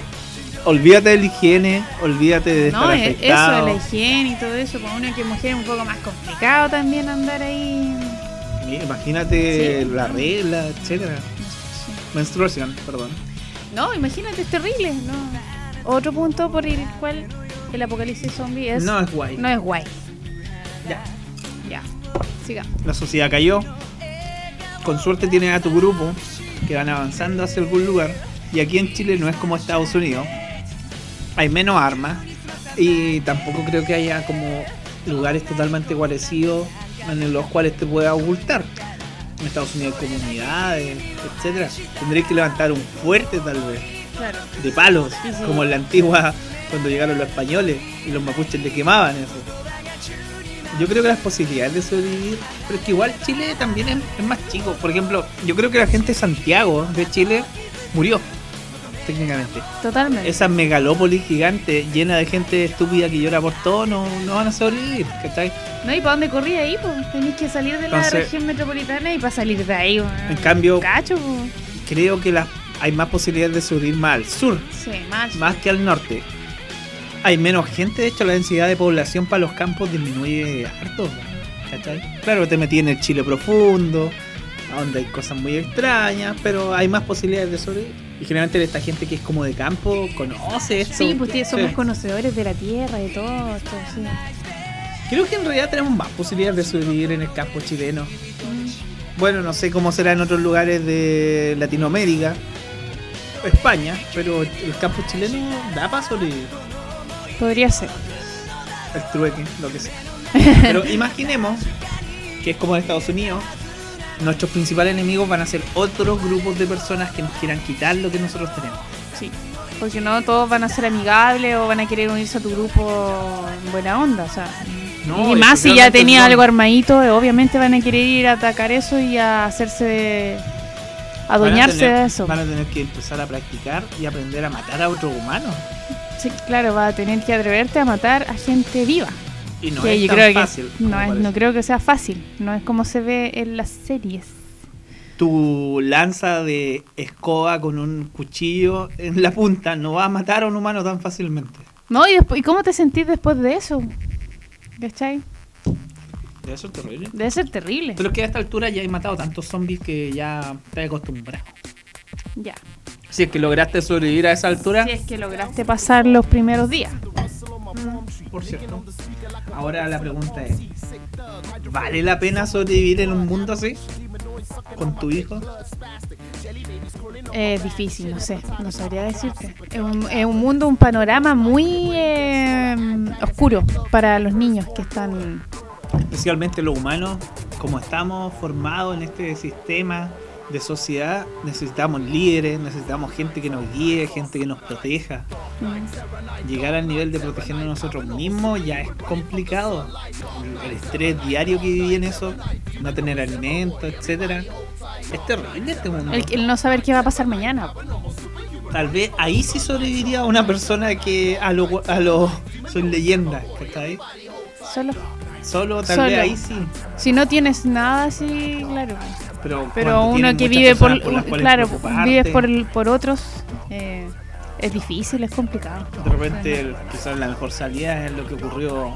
olvídate de la higiene, olvídate de estar No, eso afectado. de la higiene y todo eso, para una que mujer es un poco más complicado también andar ahí. Imagínate Sí. la regla, etcétera. Menstruación, perdón. No, imagínate, es terrible. No. Otro punto por el cual el apocalipsis zombie es, No es guay. no es guay. Ya. Ya, sigamos. La sociedad cayó. Con suerte tienes a tu grupo que van avanzando hacia algún lugar. Y aquí en Chile no es como Estados Unidos. Hay menos armas. Y tampoco creo que haya como lugares totalmente guarecidos en los cuales te puedas ocultar. En Estados Unidos hay comunidades, etcétera. Tendréis que levantar un fuerte tal vez. Claro. de palos, Sí, sí. como en la antigua cuando llegaron los españoles y los mapuches le quemaban eso. Yo creo que las posibilidades de sobrevivir, pero es que igual Chile también es, es más chico. Por ejemplo, yo creo que la gente de Santiago de Chile murió, técnicamente. Totalmente. Esa megalópolis gigante llena de gente estúpida que llora por todo, no, no van a sobrevivir, ¿cachai? No, ¿y para dónde corrí ahí? Pues? Tenéis que salir de la región metropolitana y para salir de ahí. En cambio, Cacho, creo que las hay más posibilidades de sobrevivir más al sur, Sí, más. más que al norte. Hay menos gente, de hecho la densidad de población para los campos disminuye harto. ¿cachai? Claro, te metí en el Chile profundo, donde hay cosas muy extrañas, pero hay más posibilidades de sobrevivir. Y generalmente esta gente que es como de campo conoce esto. Sí, pues somos Sí. conocedores de la tierra, de todo esto, sí. Creo que en realidad tenemos más posibilidades de sobrevivir en el campo chileno. Mm. Bueno, no sé cómo será en otros lugares de Latinoamérica, España, pero el campo chileno da para sobrevivir. Podría ser. El trueque, lo que sea. Pero imaginemos que es como en Estados Unidos. Nuestros principales enemigos van a ser otros grupos de personas que nos quieran quitar lo que nosotros tenemos. Sí. Porque no todos van a ser amigables o van a querer unirse a tu grupo en buena onda, o sea. No, y más si ya tenía algo armadito, eh, obviamente van a querer ir a atacar eso y a hacerse. a adueñarse tener- de eso. Van a tener que empezar a practicar y aprender a matar a otros humanos. Sí, claro, va a tener que atreverte a matar a gente viva. Y no es yo tan creo fácil. que no, es- no creo que sea fácil, no es como se ve en las series. Tu lanza de escoba con un cuchillo en la punta no va a matar a un humano tan fácilmente. No, y, después, ¿y cómo te sentís después de eso? ¿Cachai? Debe ser terrible. Debe ser terrible. Pero es que a esta altura ya he matado tantos zombies que ya estoy acostumbrado. Ya. Si es que lograste sobrevivir a esa altura, Si es que lograste pasar los primeros días. Por cierto. Ahora la pregunta es: ¿vale la pena sobrevivir en un mundo así? ¿Con tu hijo? Es difícil, no sé, no sabría decirte. Es un, es un mundo, un panorama muy eh, oscuro para los niños que están... Especialmente los humanos, como estamos formados en este sistema de sociedad, necesitamos líderes, necesitamos gente que nos guíe, gente que nos proteja. Llegar al nivel de protegernos nosotros mismos ya es complicado. El estrés diario que viví en eso, no tener alimento, etcétera, es terrible este mundo. El, el no saber qué va a pasar mañana. Tal vez ahí sí sobreviviría una persona que a lo, a lo soy leyenda, ¿cachai? Solo. Solo, tal Solo. vez ahí sí. Si no tienes nada así, claro. Pero, Pero uno que vive por, claro, vives por, por otros, eh, es difícil, es complicado. De repente, quizás la mejor salida es lo que ocurrió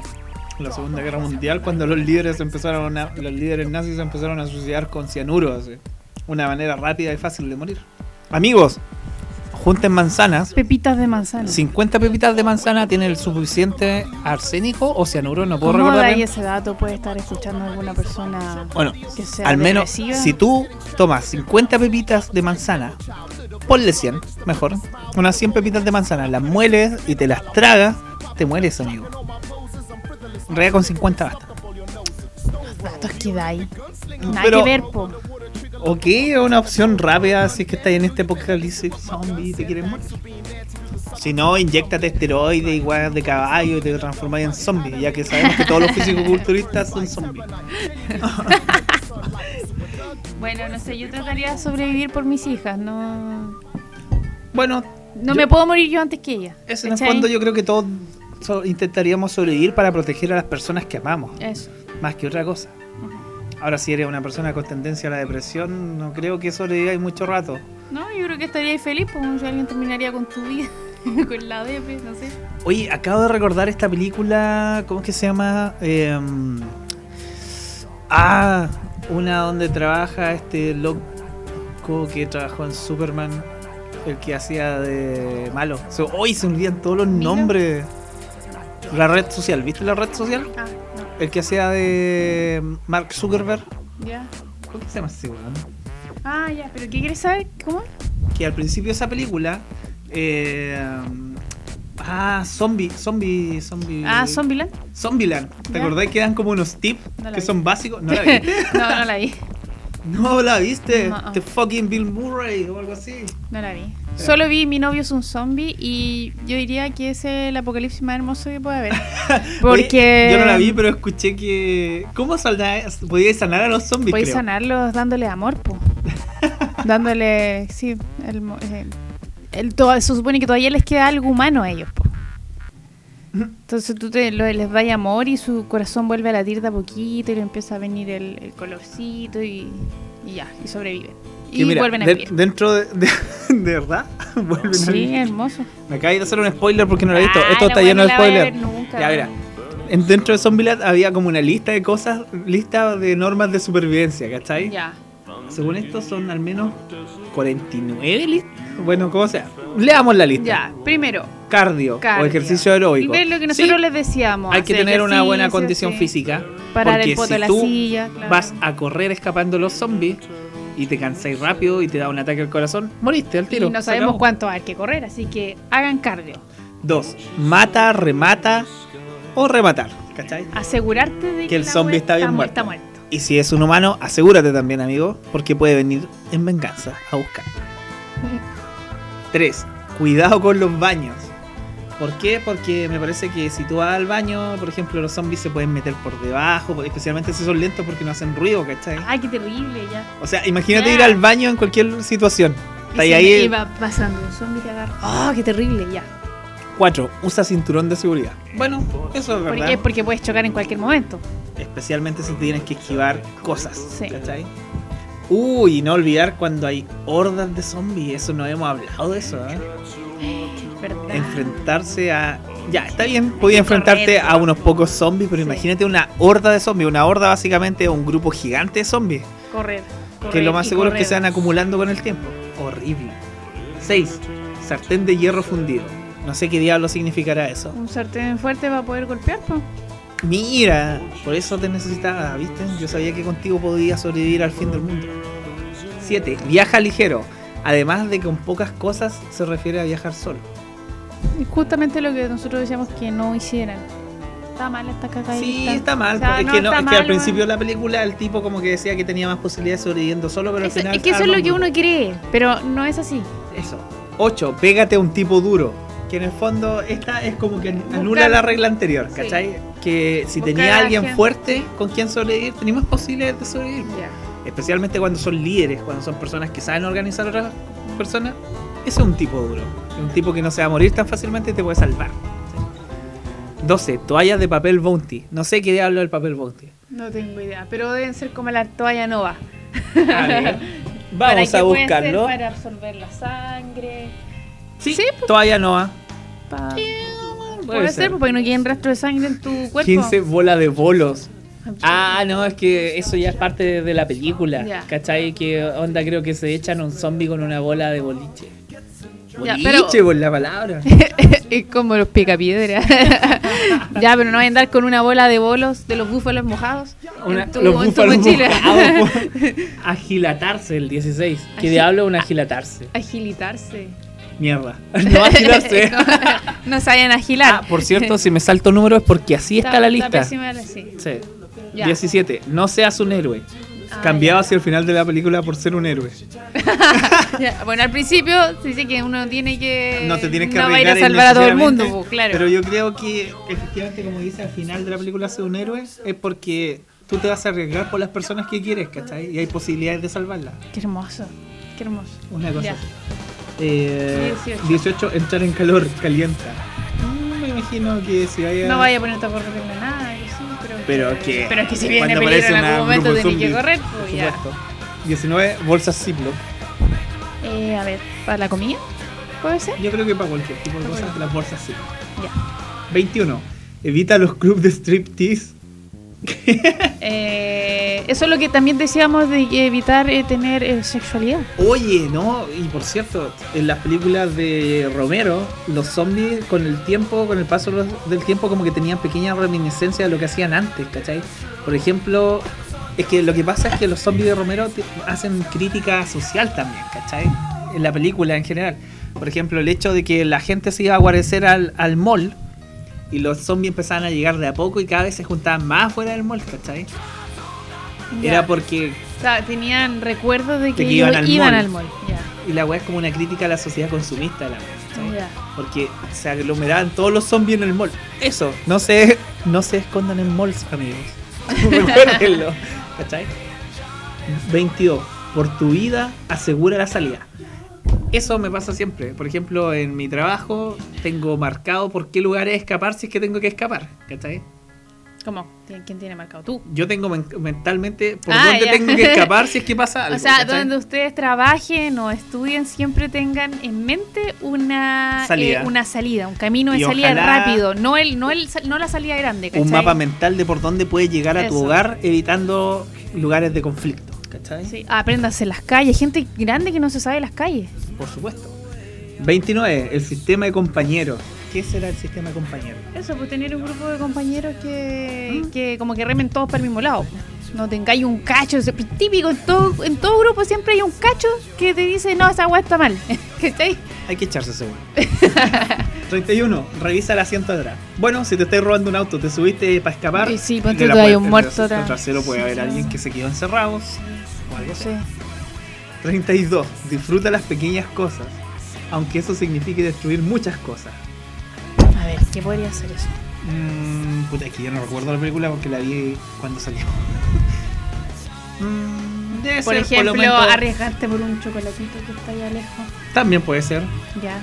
en la Segunda Guerra Mundial cuando los líderes empezaron a, los líderes nazis empezaron a suicidar con cianuro, así. una manera rápida y fácil de morir. Amigos, junten manzanas. Pepitas de manzana. 50 pepitas de manzana tienen el suficiente arsénico o cianuro, no puedo ¿Cómo recordar. da ahí ese dato? Puede estar escuchando alguna persona Bueno, que sea al menos depresiva. si tú tomas 50 pepitas de manzana, ponle 100, mejor. Unas 100 pepitas de manzana, las mueles y te las tragas, te mueres, amigo. Realidad con 50 basta. datos que da ahí. Nada Pero- que ver, po. Ok, es una opción rápida si es que estás en este apocalipsis zombie y te quieres morir. Si no, inyectate esteroides y weas de caballo y te transformas en zombie, ya que sabemos que todos los fisicoculturistas son zombies. Bueno, no sé, yo trataría de sobrevivir por mis hijas, no... Bueno, No yo- me puedo morir yo antes que ellas. Eso en el yo creo que todos intentaríamos sobrevivir para proteger a las personas que amamos, Eso. más que otra cosa. Ahora si eres una persona con tendencia a la depresión, no creo que sobreviváis mucho rato. No, yo creo que estaría feliz, pues si alguien terminaría con tu vida, con la DP, no sé. Oye, acabo de recordar esta película, ¿cómo es que se llama? Em, ah, una donde trabaja este loco que trabajó en Superman, el que hacía de malo. Se- Hoy se olvidan todos los Mira. nombres. La red social, ¿viste la red social? Ah, El que hacía de Mark Zuckerberg. ya. ¿Cómo se llama ese weón? Ah, ya, pero ¿qué quieres saber? ¿Cómo? Que al principio de esa película. eh, ah, zombie, zombie, zombie. Ah, Zombieland. Zombieland. ¿Te acordás que dan como unos tips No que vi. son básicos? ¿No la viste? no, no la vi. No la viste. No. The fucking Bill Murray o algo así. No la vi. Solo vi Mi novio es un zombie y yo diría que es el apocalipsis más hermoso que puede haber. Porque yo no la vi, pero escuché que. ¿Cómo saldrá? Sanar a los zombies, creo. sanarlos dándole amor, po. dándole, sí, el, el- el- to- se supone que todavía les queda algo humano a ellos, po. Entonces tú te, lo- les das amor y su corazón vuelve a latir de a poquito y le empieza a venir el, el colorcito y, y ya, y sobreviven. Y Que mira, vuelven a de- vivir. dentro de, de, ¿de verdad, vuelven a Sí, vivir. hermoso. Me acabé de hacer un spoiler porque no lo he visto. Ah, Esto está lleno no de a spoilers. Ya, mira. En- dentro de Zombieland había como una lista de cosas, lista de normas de supervivencia, ¿cachai? Ya. Según esto son al menos 49 lis- bueno, como sea. Leamos la lista. Ya, primero, Cardio, cardio. o ejercicio aeróbico. Y ver lo que nosotros Sí, les decíamos. Hay que tener una buena condición sí. física. Parar porque el poto si de la tú silla. claro. vas a correr escapando los zombies y te cansáis rápido y te da un ataque al corazón, moriste al tiro. Y no sabemos acabó. cuánto hay que correr, así que hagan cardio. Dos, mata, remata o rematar. ¿Cachai? Asegurarte de que, Que el zombie está bien mu- muerto. está muerto. Y si es un humano, asegúrate también, amigo, porque puede venir en venganza a buscar. 3. Cuidado con los baños. ¿Por qué? Porque me parece que si tú vas al baño, por ejemplo, los zombies se pueden meter por debajo, especialmente si son lentos porque no hacen ruido, ¿cachai? Ay, qué terrible ya. O sea, imagínate Ya. ir al baño en cualquier situación. Está Y, ahí va pasando un zombie te agarra. Oh, qué terrible ya. 4. Usa cinturón de seguridad. Bueno, eso es ¿Por verdad. qué? Porque puedes chocar en cualquier momento. Especialmente si tienes que esquivar cosas. Sí. ¿Cachai? Uy, y no olvidar cuando hay hordas de zombies. Eso no hemos hablado de eso, ¿eh? ¿Verdad? enfrentarse a. Ya, está bien, podía enfrentarte a unos pocos zombies, pero Sí. imagínate una horda de zombies. Una horda básicamente un grupo gigante de zombies. Correr. que lo más seguro es que se van acumulando con el tiempo. Horrible. 6. Sartén de hierro fundido. No sé qué diablo significará eso. Un sartén fuerte va a poder golpear, po. Mira, por eso te necesitaba, ¿viste? Yo sabía que contigo podía sobrevivir al fin del mundo. 7. Viaja ligero. Además de que con pocas cosas se refiere a viajar solo. Justamente lo que nosotros decíamos que no hicieran. Está mal esta cagadita. Sí, está mal. O sea, es no, que, no, está es que mal, al principio de la película el tipo como que decía que tenía más posibilidades sobreviviendo solo, pero al Eso- final... es que eso es lo que uno cree, pero no es así. Eso. 8. Pégate a un tipo duro. Que en el fondo esta es como que anula la regla anterior, Sí. ¿cachai? Que si Buscar tenía alguien gente. fuerte con quien sobrevivir, tenía más posibilidades de sobrevivir. Ya. Especialmente cuando son líderes, cuando son personas que saben organizar a otras personas. Ese es un tipo duro. Un tipo que no se va a morir tan fácilmente y te puede salvar. 12. Toallas de papel bounty. No sé qué diablo es el papel bounty. No tengo idea, pero deben ser como la toalla nova. A ver, ¿Para Vamos a buscarlo. Para absorber la sangre. Sí, Sí, toalla Noah. Pa- Puede Puede ser, porque no quieren rastro de sangre en tu cuerpo. 15 bolas de bolos. Ah, no, es que eso ya es parte de, la película. Ya. ¿Cachai? Que onda creo que se echan un zombie con una bola de boliche. Ya, Boliche, por la palabra. es como los picapiedras. ya, pero no vayan a andar con una bola de bolos de los búfalos mojados. Una- en tu, los en búfalos mojados. Agilatarse el 16. ¿Qué diablo es un agilatarse? Agilitarse. Mierda. No agilarse. no, no saben agilar. Ah, por cierto, si me salto números es porque así está, la lista. pésima sí. Sí. Ya. 17. No seas un héroe. Ah, Cambiado ya. hacia el final de la película por ser un héroe. Ya, Bueno, al principio se dice que uno tiene que. No te tienes que no va a ir a salvar a todo el mundo, pues, claro. Pero yo creo que efectivamente, como dice al final de la película, ser un héroe es porque tú te vas a arriesgar por las personas que quieres, ¿cachai? Y hay posibilidades de salvarlas. Qué hermoso. Qué hermoso. Una cosa. Eh, 18. 18. entrar en calor, calienta. Mm, me imagino que si vaya. No vaya a a correr de nada, pero. Que. Pero es que si viene peligro en algún momento tenés que correr, pues ya. supuesto. 19. Bolsas Ziploc. Eh, a ver, ¿para la comida? ¿Puede ser? Yo creo que para cualquier tipo de cosas, las bolsas sí. Ya. 21. Evita los clubes de striptease. Eh, eso es lo que también decíamos de evitar eh, tener eh, sexualidad. Oye, no, y por cierto, en las películas de Romero, los zombies con el tiempo, con el paso del tiempo, como que tenían pequeñas reminiscencias de lo que hacían antes, ¿cachai? Por ejemplo, es que lo que pasa es que los zombies de Romero hacen crítica social también, ¿cachai? En la película en general. Por ejemplo, el hecho de que la gente se iba a guarecer al, al mall y los zombies empezaban a llegar de a poco y cada vez se juntaban más fuera del mall, ¿cachai? Ya. Era porque O sea, tenían recuerdos de que, De que iban al iban mall. al mall. Ya. y la weá es como una crítica a la sociedad consumista la weá. Porque se aglomeraban todos los zombies en el mall. Eso, no se, no se escondan en malls, amigos. Recuérdenlo. ¿Cachai? 22. Por tu vida, asegura la salida. Eso me pasa siempre. Por ejemplo, en mi trabajo tengo marcado por qué lugares escapar si es que tengo que escapar. ¿Cachai? ¿Cómo? ¿Quién tiene marcado tú? Yo tengo men- mentalmente por Ah, dónde ya. tengo que escapar si es que pasa algo. o sea, ¿cachai? donde ustedes trabajen o estudien, siempre tengan en mente una Salida. eh, una salida, un camino de Y salida rápido, no el, no el, no la salida grande, ¿cachai? un mapa mental de por dónde puedes llegar a tu hogar evitando lugares de conflicto. ¿Cachai? Sí, apréndanse las calles, gente grande que no se sabe las calles. Por supuesto. 29. El sistema de compañeros. ¿Qué será el sistema de compañeros? Eso, pues tener un grupo de compañeros que, ¿Mm? que como que remen todos para el mismo lado. No tengáis un cacho, es típico, en todo, en todo grupo siempre hay un cacho que te dice, no, esa weá está mal. ¿Cachai? Hay que echarse seguro. 31. Revisa el asiento de atrás. Bueno, si te estás robando un auto, te subiste para escapar. Y sí, ponte hay un muerto atrás. trasero puede haber Sí, alguien que se quedó encerrado. O algo así. Sí. 32. Disfruta las pequeñas cosas. Aunque eso signifique destruir muchas cosas. A ver, ¿qué podría ser eso? Mm, puta, es que yo no recuerdo la película porque la vi cuando salió. Mm, debe Por ser, ejemplo, arriesgarte por un chocolatito que está allá lejos. También puede ser. Ya.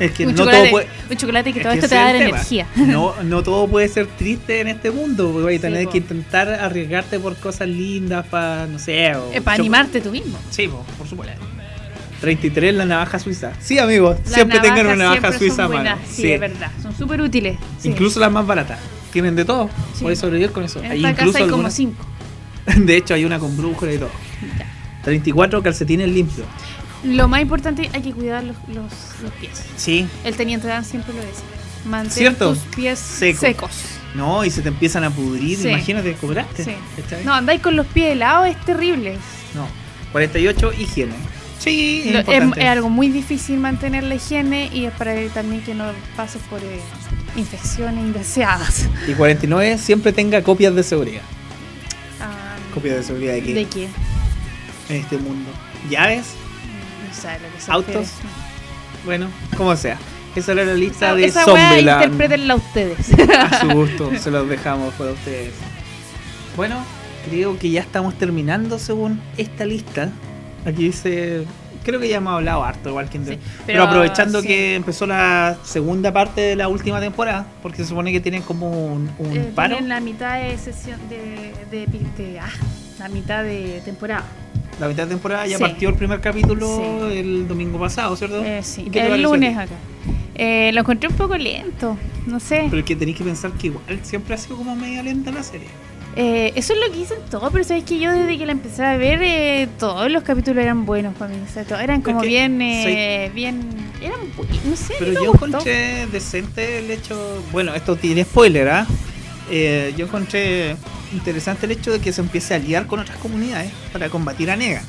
Es que un, no chocolate, todo puede. un chocolate que es todo que esto te va a dar energía. No, no todo puede ser triste en este mundo. porque Vas a tener po. que intentar arriesgarte por cosas lindas para, no sé. o Es para animarte tú mismo. Sí, po, por supuesto. 33, la navaja suiza. Sí, amigos, siempre tengan una navaja suiza son mano. buenas, Sí, es verdad. Son súper útiles. sí. Incluso las más baratas. Tienen de todo. Sí. Puedes sobrevivir con eso. En Hay esta incluso casa hay como algunas- cinco. De hecho, hay una con brújula y todo. Ya. 34, calcetines limpios. Lo más importante hay que cuidar los, los, los pies. Sí. El teniente Dan siempre lo dice. Mantén ¿Cierto? tus pies Seco. secos. No, y se te empiezan a pudrir. Sí. Imagínate, cobraste. Sí. No, andáis con los pies helados, es terrible. No. 48, higiene. Sí, es Lo- es, es algo muy difícil mantener la higiene y es para también que no pases por eh, infecciones indeseadas. Y 49, siempre tenga copias de seguridad. Ah, ¿Copias de seguridad de qué? ¿De qué? En este mundo. ¿Llaves? No sé, lo que se ¿Autos? Bueno, como sea. Esa era la lista Esa, de esa Zombieland. interpretenla ustedes. A su gusto, se los dejamos para ustedes. Bueno, creo que ya estamos terminando según esta lista. Aquí dice. Creo que ya hemos hablado harto, igual que Sí, pero, pero, aprovechando sí. que empezó la segunda parte de la última temporada, porque se supone que tienen como un, un Eh, paro. tienen la mitad de sesión de, de, de- ah, la mitad de temporada. La mitad de temporada ya Sí. partió el primer capítulo el domingo pasado, ¿cierto? Eh, sí, ¿Y qué te el lunes acá. Eh, lo encontré un poco lento, no sé. Pero es que tenéis que pensar que igual siempre ha sido como media lenta la serie. Eh, eso es lo que dicen todos, pero sabes que yo desde que la empecé a ver, eh, todos los capítulos eran buenos para mí. O sea, todos eran como que bien, eh, bien, eran, no sé, Pero yo gustó. encontré decente el hecho. Bueno, esto tiene spoiler, ¿ah? Eh, yo encontré interesante el hecho de que se empiece a aliar con otras comunidades para combatir a Negan.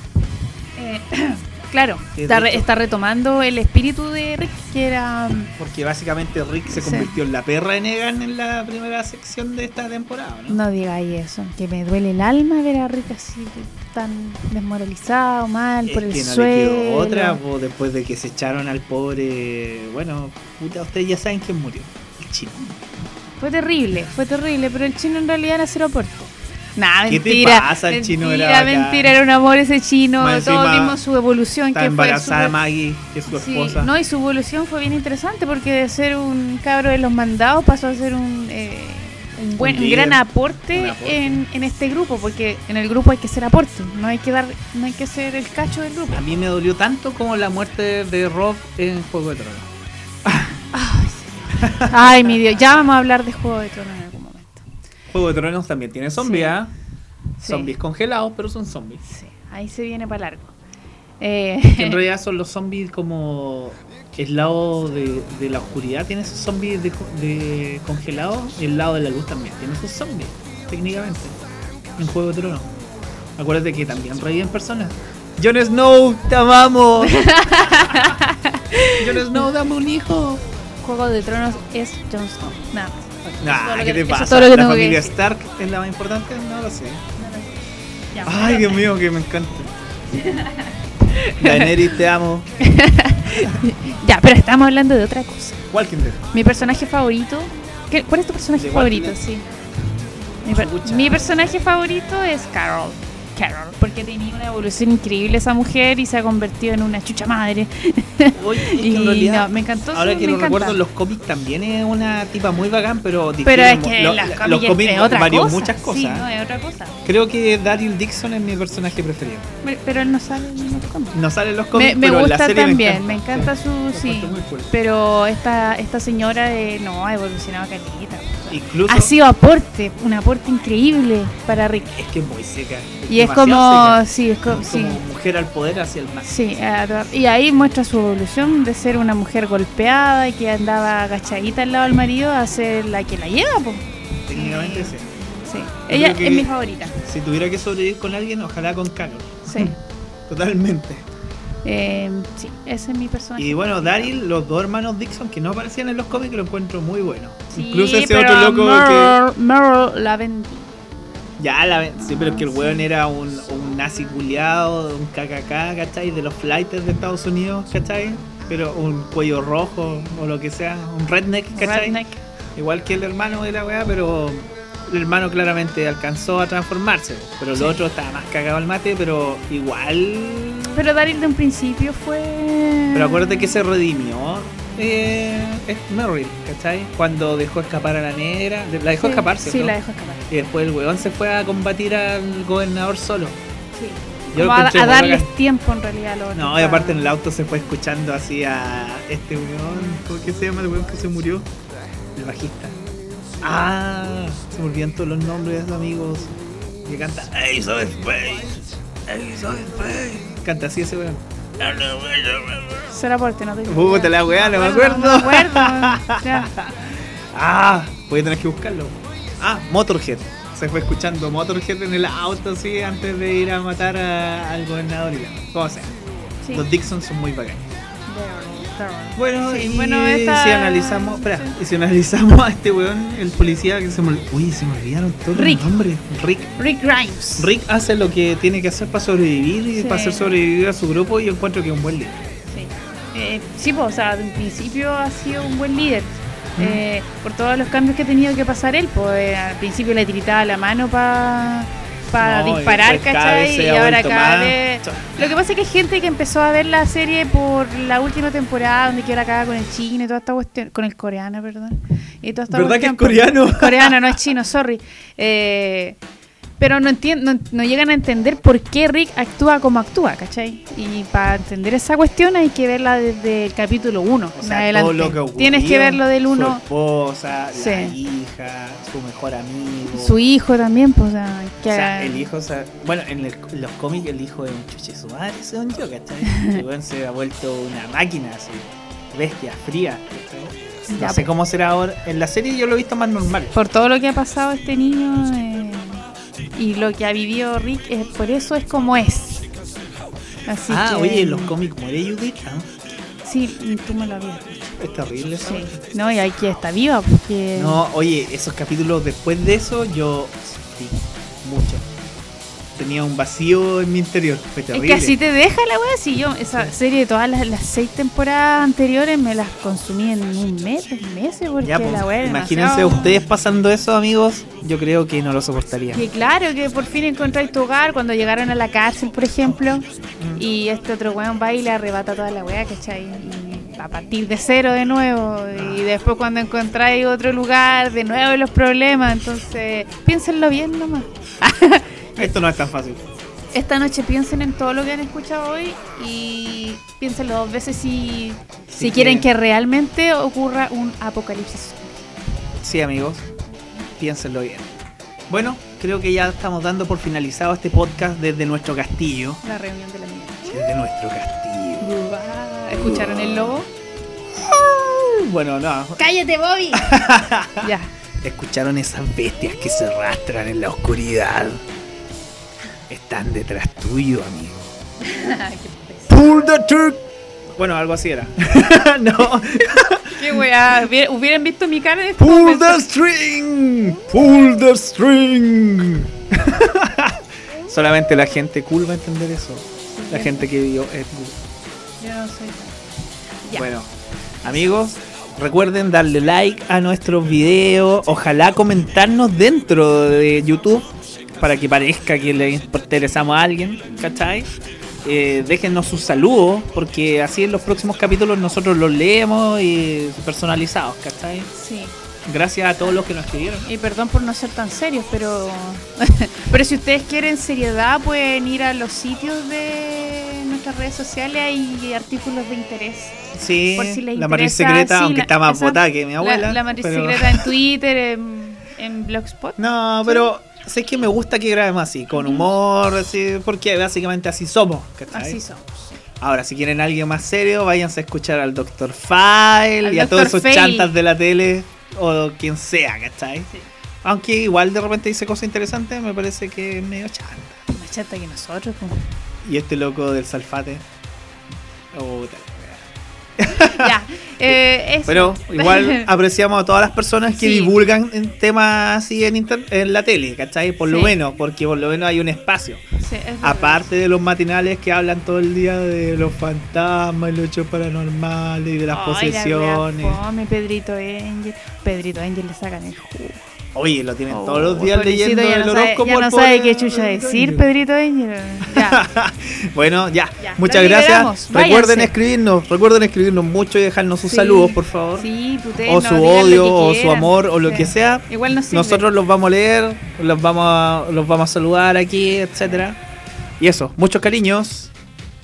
Claro, está, re- retomando el espíritu de Rick, que era... mm, Porque básicamente Rick se Sí. convirtió en la perra de Negan en la primera sección de esta temporada, ¿no? No digáis eso, que me duele el alma ver a Rick así tan desmoralizado, mal, Es por el que no le suelo. quedó otra, po, después de que se echaron al pobre. Bueno, puta, ustedes ya saben quién murió. El chino. Fue terrible, fue terrible, pero el chino en realidad era cero aporte. Nah, ¿Qué te mentira. pasa? El chino mentira, era bacán. mentira, era un amor ese chino. Más Todos vimos su evolución, Está que fue embarazada súper- Maggie, que es su Sí, esposa. no, y su evolución fue bien interesante porque de ser un cabro de los mandados pasó a ser un, eh, un buen, un, líder, gran aporte, un aporte. En, en este grupo, porque en el grupo hay que ser aporte, no hay que dar, no hay que ser el cacho del grupo. A mí me dolió tanto como la muerte de Rob en Juego de Tronos. Ay, mi Dios, ya vamos a hablar de Juego de Tronos. Juego de Tronos también tiene zombies, Sí. ¿ah? Sí. Zombies congelados, pero son zombies. Sí, ahí se viene para largo. Eh, Que en realidad son los zombies como el lado de, de la oscuridad tiene esos zombies de, co- de congelados y el lado de la luz también tiene esos zombies, técnicamente, en Juego de Tronos. Acuérdate que también reviven personas. Jon Snow, te amamos. Jon Snow, dame un hijo. Juego de Tronos es Jon Snow. Nada más. Nah, ¿qué te pasa? ¿La familia decir. Stark es la más importante? No lo sé. Ay. Dios mío, que me encanta. Daenerys, te amo. Ya, pero estamos hablando de otra cosa. Walking Dead. Mi personaje favorito. ¿qué- ¿Cuál es tu personaje ¿De favorito? Sí. Mi, per- Chucha. mi personaje favorito es Carol. Carol, porque tenía una evolución increíble esa mujer y se ha convertido en una chucha madre. Oye, es que Y en realidad, no, me encantó Ahora que lo encanta. recuerdo, en los cómics también es una tipa muy bacán, pero Pero es que lo- las los cómics otra varió cosa. muchas cosas. Sí, no, es otra cosa. Creo que Daryl Dixon es mi personaje preferido. Pero él no sale en los cómics. No sale en los cómics, me pero en la gusta serie también, me encanta. me encanta Sí, su. Sí, pero esta, esta señora eh, no ha evolucionado calita. Incluso ha sido aporte, un aporte increíble para Rick. es que es muy seca. Y es como, seca. sí, es co- como sí, mujer al poder hacia el mal. sí, y ahí muestra su evolución de ser una mujer golpeada y que andaba agachadita al lado del marido a ser la que la lleva, po. Técnicamente sí. Sí. Ella que- es mi favorita. Si tuviera que sobrevivir con alguien, ojalá con Carol. Sí. Totalmente. Eh, sí, ese es mi personaje. Y bueno, Daryl, los dos hermanos Dixon que no aparecían en los cómics, lo encuentro muy bueno. Sí, Incluso ese pero otro loco que. Merle- la ven- Ya, la, sí, pero es que el weón era un, un nazi culiado, un KKK, ¿cachai? De los flighters de Estados Unidos, ¿cachai? Pero un cuello rojo o lo que sea, un redneck, ¿cachai? Redneck. Igual que el hermano de la weá, pero el hermano claramente alcanzó a transformarse. Pero el Sí. otro estaba más cagado al mate, pero igual. Pero Daryl de un principio fue. Pero acuérdate que se redimió. Eh, es Merrill, ¿cachai? Cuando dejó escapar a la negra. La dejó Sí, escapar, Sí, ¿cierto? la dejó escapar. Y después el weón se fue a combatir al gobernador solo. Sí. Yo lo Como a, darles tiempo en realidad a los No, y aparte en el auto se fue escuchando así a este weón. ¿Cómo que se llama el weón que se murió? El bajista. Ah, se me olvidan todos los nombres, amigos. Que canta Ace of Space. Ace of Space. Canta así ese weón. Será por no te Puta la weá, no me acuerdo. No me acuerdo. Ah, voy a tener que buscarlo. Ah, Motorhead. Se fue escuchando Motorhead en el auto así antes de ir a matar a- al gobernador y ya. Como sea. Sí. Los Dixon son muy bacanes. Bueno, Sí, y bueno, esta- si analizamos, espera, sí. y si analizamos a este weón, el policía que se me, uy, se me olvidaron todos Rick. los nombres. Rick. Rick Grimes. Rick hace lo que tiene que hacer para sobrevivir y Sí. para hacer sobrevivir a su grupo y yo encuentro que es un buen líder. Sí, eh, sí pues, o sea, de un principio ha sido un buen líder. Mm. Eh, por todos los cambios que ha tenido que pasar él, pues eh, al principio le tiritaba la mano para No, y disparar, ¿cachai? Y ahora cada vez... Lo que pasa es que hay gente que empezó a ver la serie por la última temporada, donde quedó la caga con el chino y toda esta cuestión, con el coreano, perdón. Y toda esta ¿Verdad que es cuestión, coreano? Es coreano, no es chino, sorry. Eh, pero no, no, no llegan a entender por qué Rick actúa como actúa, ¿cachai? Y para entender esa cuestión hay que verla desde el capítulo 1 O en sea, adelante. todo lo que Tienes que verlo del Su 1, esposa, la Sí. hija, su mejor amigo. su hijo también, pues, o sea, que O sea, el hijo, o sea, bueno, en, el- en los cómics el hijo es un chuche su madre, según yo, ¿cachai? El se ha vuelto una máquina así, bestia, fría, ¿cachai? Ya, No sé po. cómo será ahora. En la serie yo lo he visto más normal. por todo lo que ha pasado este niño eh, y lo que ha vivido Rick, eh, por eso es como es. Así ah, que, oye, en los cómics muere Judith. Ah, Sí, tú me lo habías dicho. es terrible esa Sí. No, y aquí está viva porque... No, oye, esos capítulos después de eso yo sufrí mucho. Tenía un vacío en mi interior. Fue Es terrible. que así te deja la wea, si yo esa serie de todas las, las seis temporadas anteriores me las consumí en un mes, dos meses, porque Ya, pues, la wea era imagínense demasiado- ustedes pasando eso, amigos. Yo creo que no lo soportarían. Que claro, que por fin encontráis tu hogar cuando llegaron a la cárcel, por ejemplo, Mm. y este otro weón va y le arrebata toda la wea, ¿cachai? Y a partir de cero de nuevo, y Ah. después cuando encontráis otro lugar, de nuevo los problemas, entonces piénsenlo bien nomás. Esto no es tan fácil. Esta noche piensen en todo lo que han escuchado hoy y piénsenlo dos veces si, si quieren que- que realmente ocurra un apocalipsis. Sí, amigos, piénsenlo bien. Bueno, creo que ya estamos dando por finalizado este podcast desde nuestro castillo. La reunión de la niña. Desde nuestro castillo. ¿Escucharon el lobo? Bueno, no. ¡Cállate, Bobby! ya. ¿Escucharon esas bestias que se arrastran en la oscuridad? Están detrás tuyo, amigo. Pull the trigger. Bueno, algo así era. no. Qué weá. Hubiera- Hubieran visto mi cara de este Pull momento. the string. Pull the string. Solamente la gente cool va a entender eso. La gente que vio soy Ya. Bueno, amigos, recuerden darle like a nuestros videos. Ojalá comentarnos dentro de YouTube para que parezca que le interesamos a alguien, ¿cachai? Eh, déjennos sus saludos, porque así en los próximos capítulos nosotros los leemos y personalizados, ¿cachai? Sí. Gracias a todos los que nos escribieron. Y perdón por no ser tan serios, pero pero si ustedes quieren seriedad pueden ir a los sitios de nuestras redes sociales hay artículos de interés. Sí, Por si les la matriz interesa, secreta, sí, aunque la- está más esa- botada que mi abuela. La, la matriz pero- secreta en Twitter, en en Blogspot. No, pero sé que me gusta que grabemos así, con humor, así, porque básicamente así somos. ¿cachai? Así somos. Ahora, si quieren alguien más serio, váyanse a escuchar al Dr. File Al y a todos esos Fail. chantas de la tele o quien sea, ¿cachai? Sí. Aunque igual de repente dice cosas interesantes, me parece que es medio chanta. Más chata que nosotros. po. Y este loco del Salfate. Puta ya. Eh, eso. Pero igual apreciamos a todas las personas que Sí. divulgan en temas así en, inter- en la tele, ¿cachai? Por lo menos, porque por lo menos hay un espacio. Sí, es verdad. Aparte de los matinales que hablan todo el día de los fantasmas y los hechos paranormales y de las Ay, la posesiones. fome, Pedrito Angel. Pedrito Angel le sacan el jugo. Oye, lo tienen Oh, todos los días leyendo ya el no sabe, horóscopo. ya no sabe qué chucha decir. Pedrito. Ya. Bueno, ya. Ya, Muchas gracias. Recuerden Váyanse. escribirnos, recuerden escribirnos mucho y dejarnos sus Sí. saludos, por favor. Sí, o su odio, o su amor, o lo Sí. que sea. Igual nos sirve. Nosotros los vamos a leer, los vamos a, los vamos a saludar aquí, etcétera. Y eso, muchos cariños.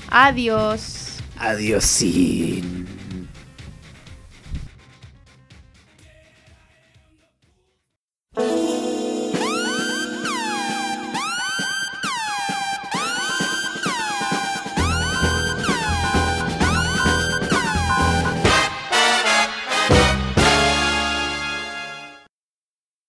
Adiós. Adiós.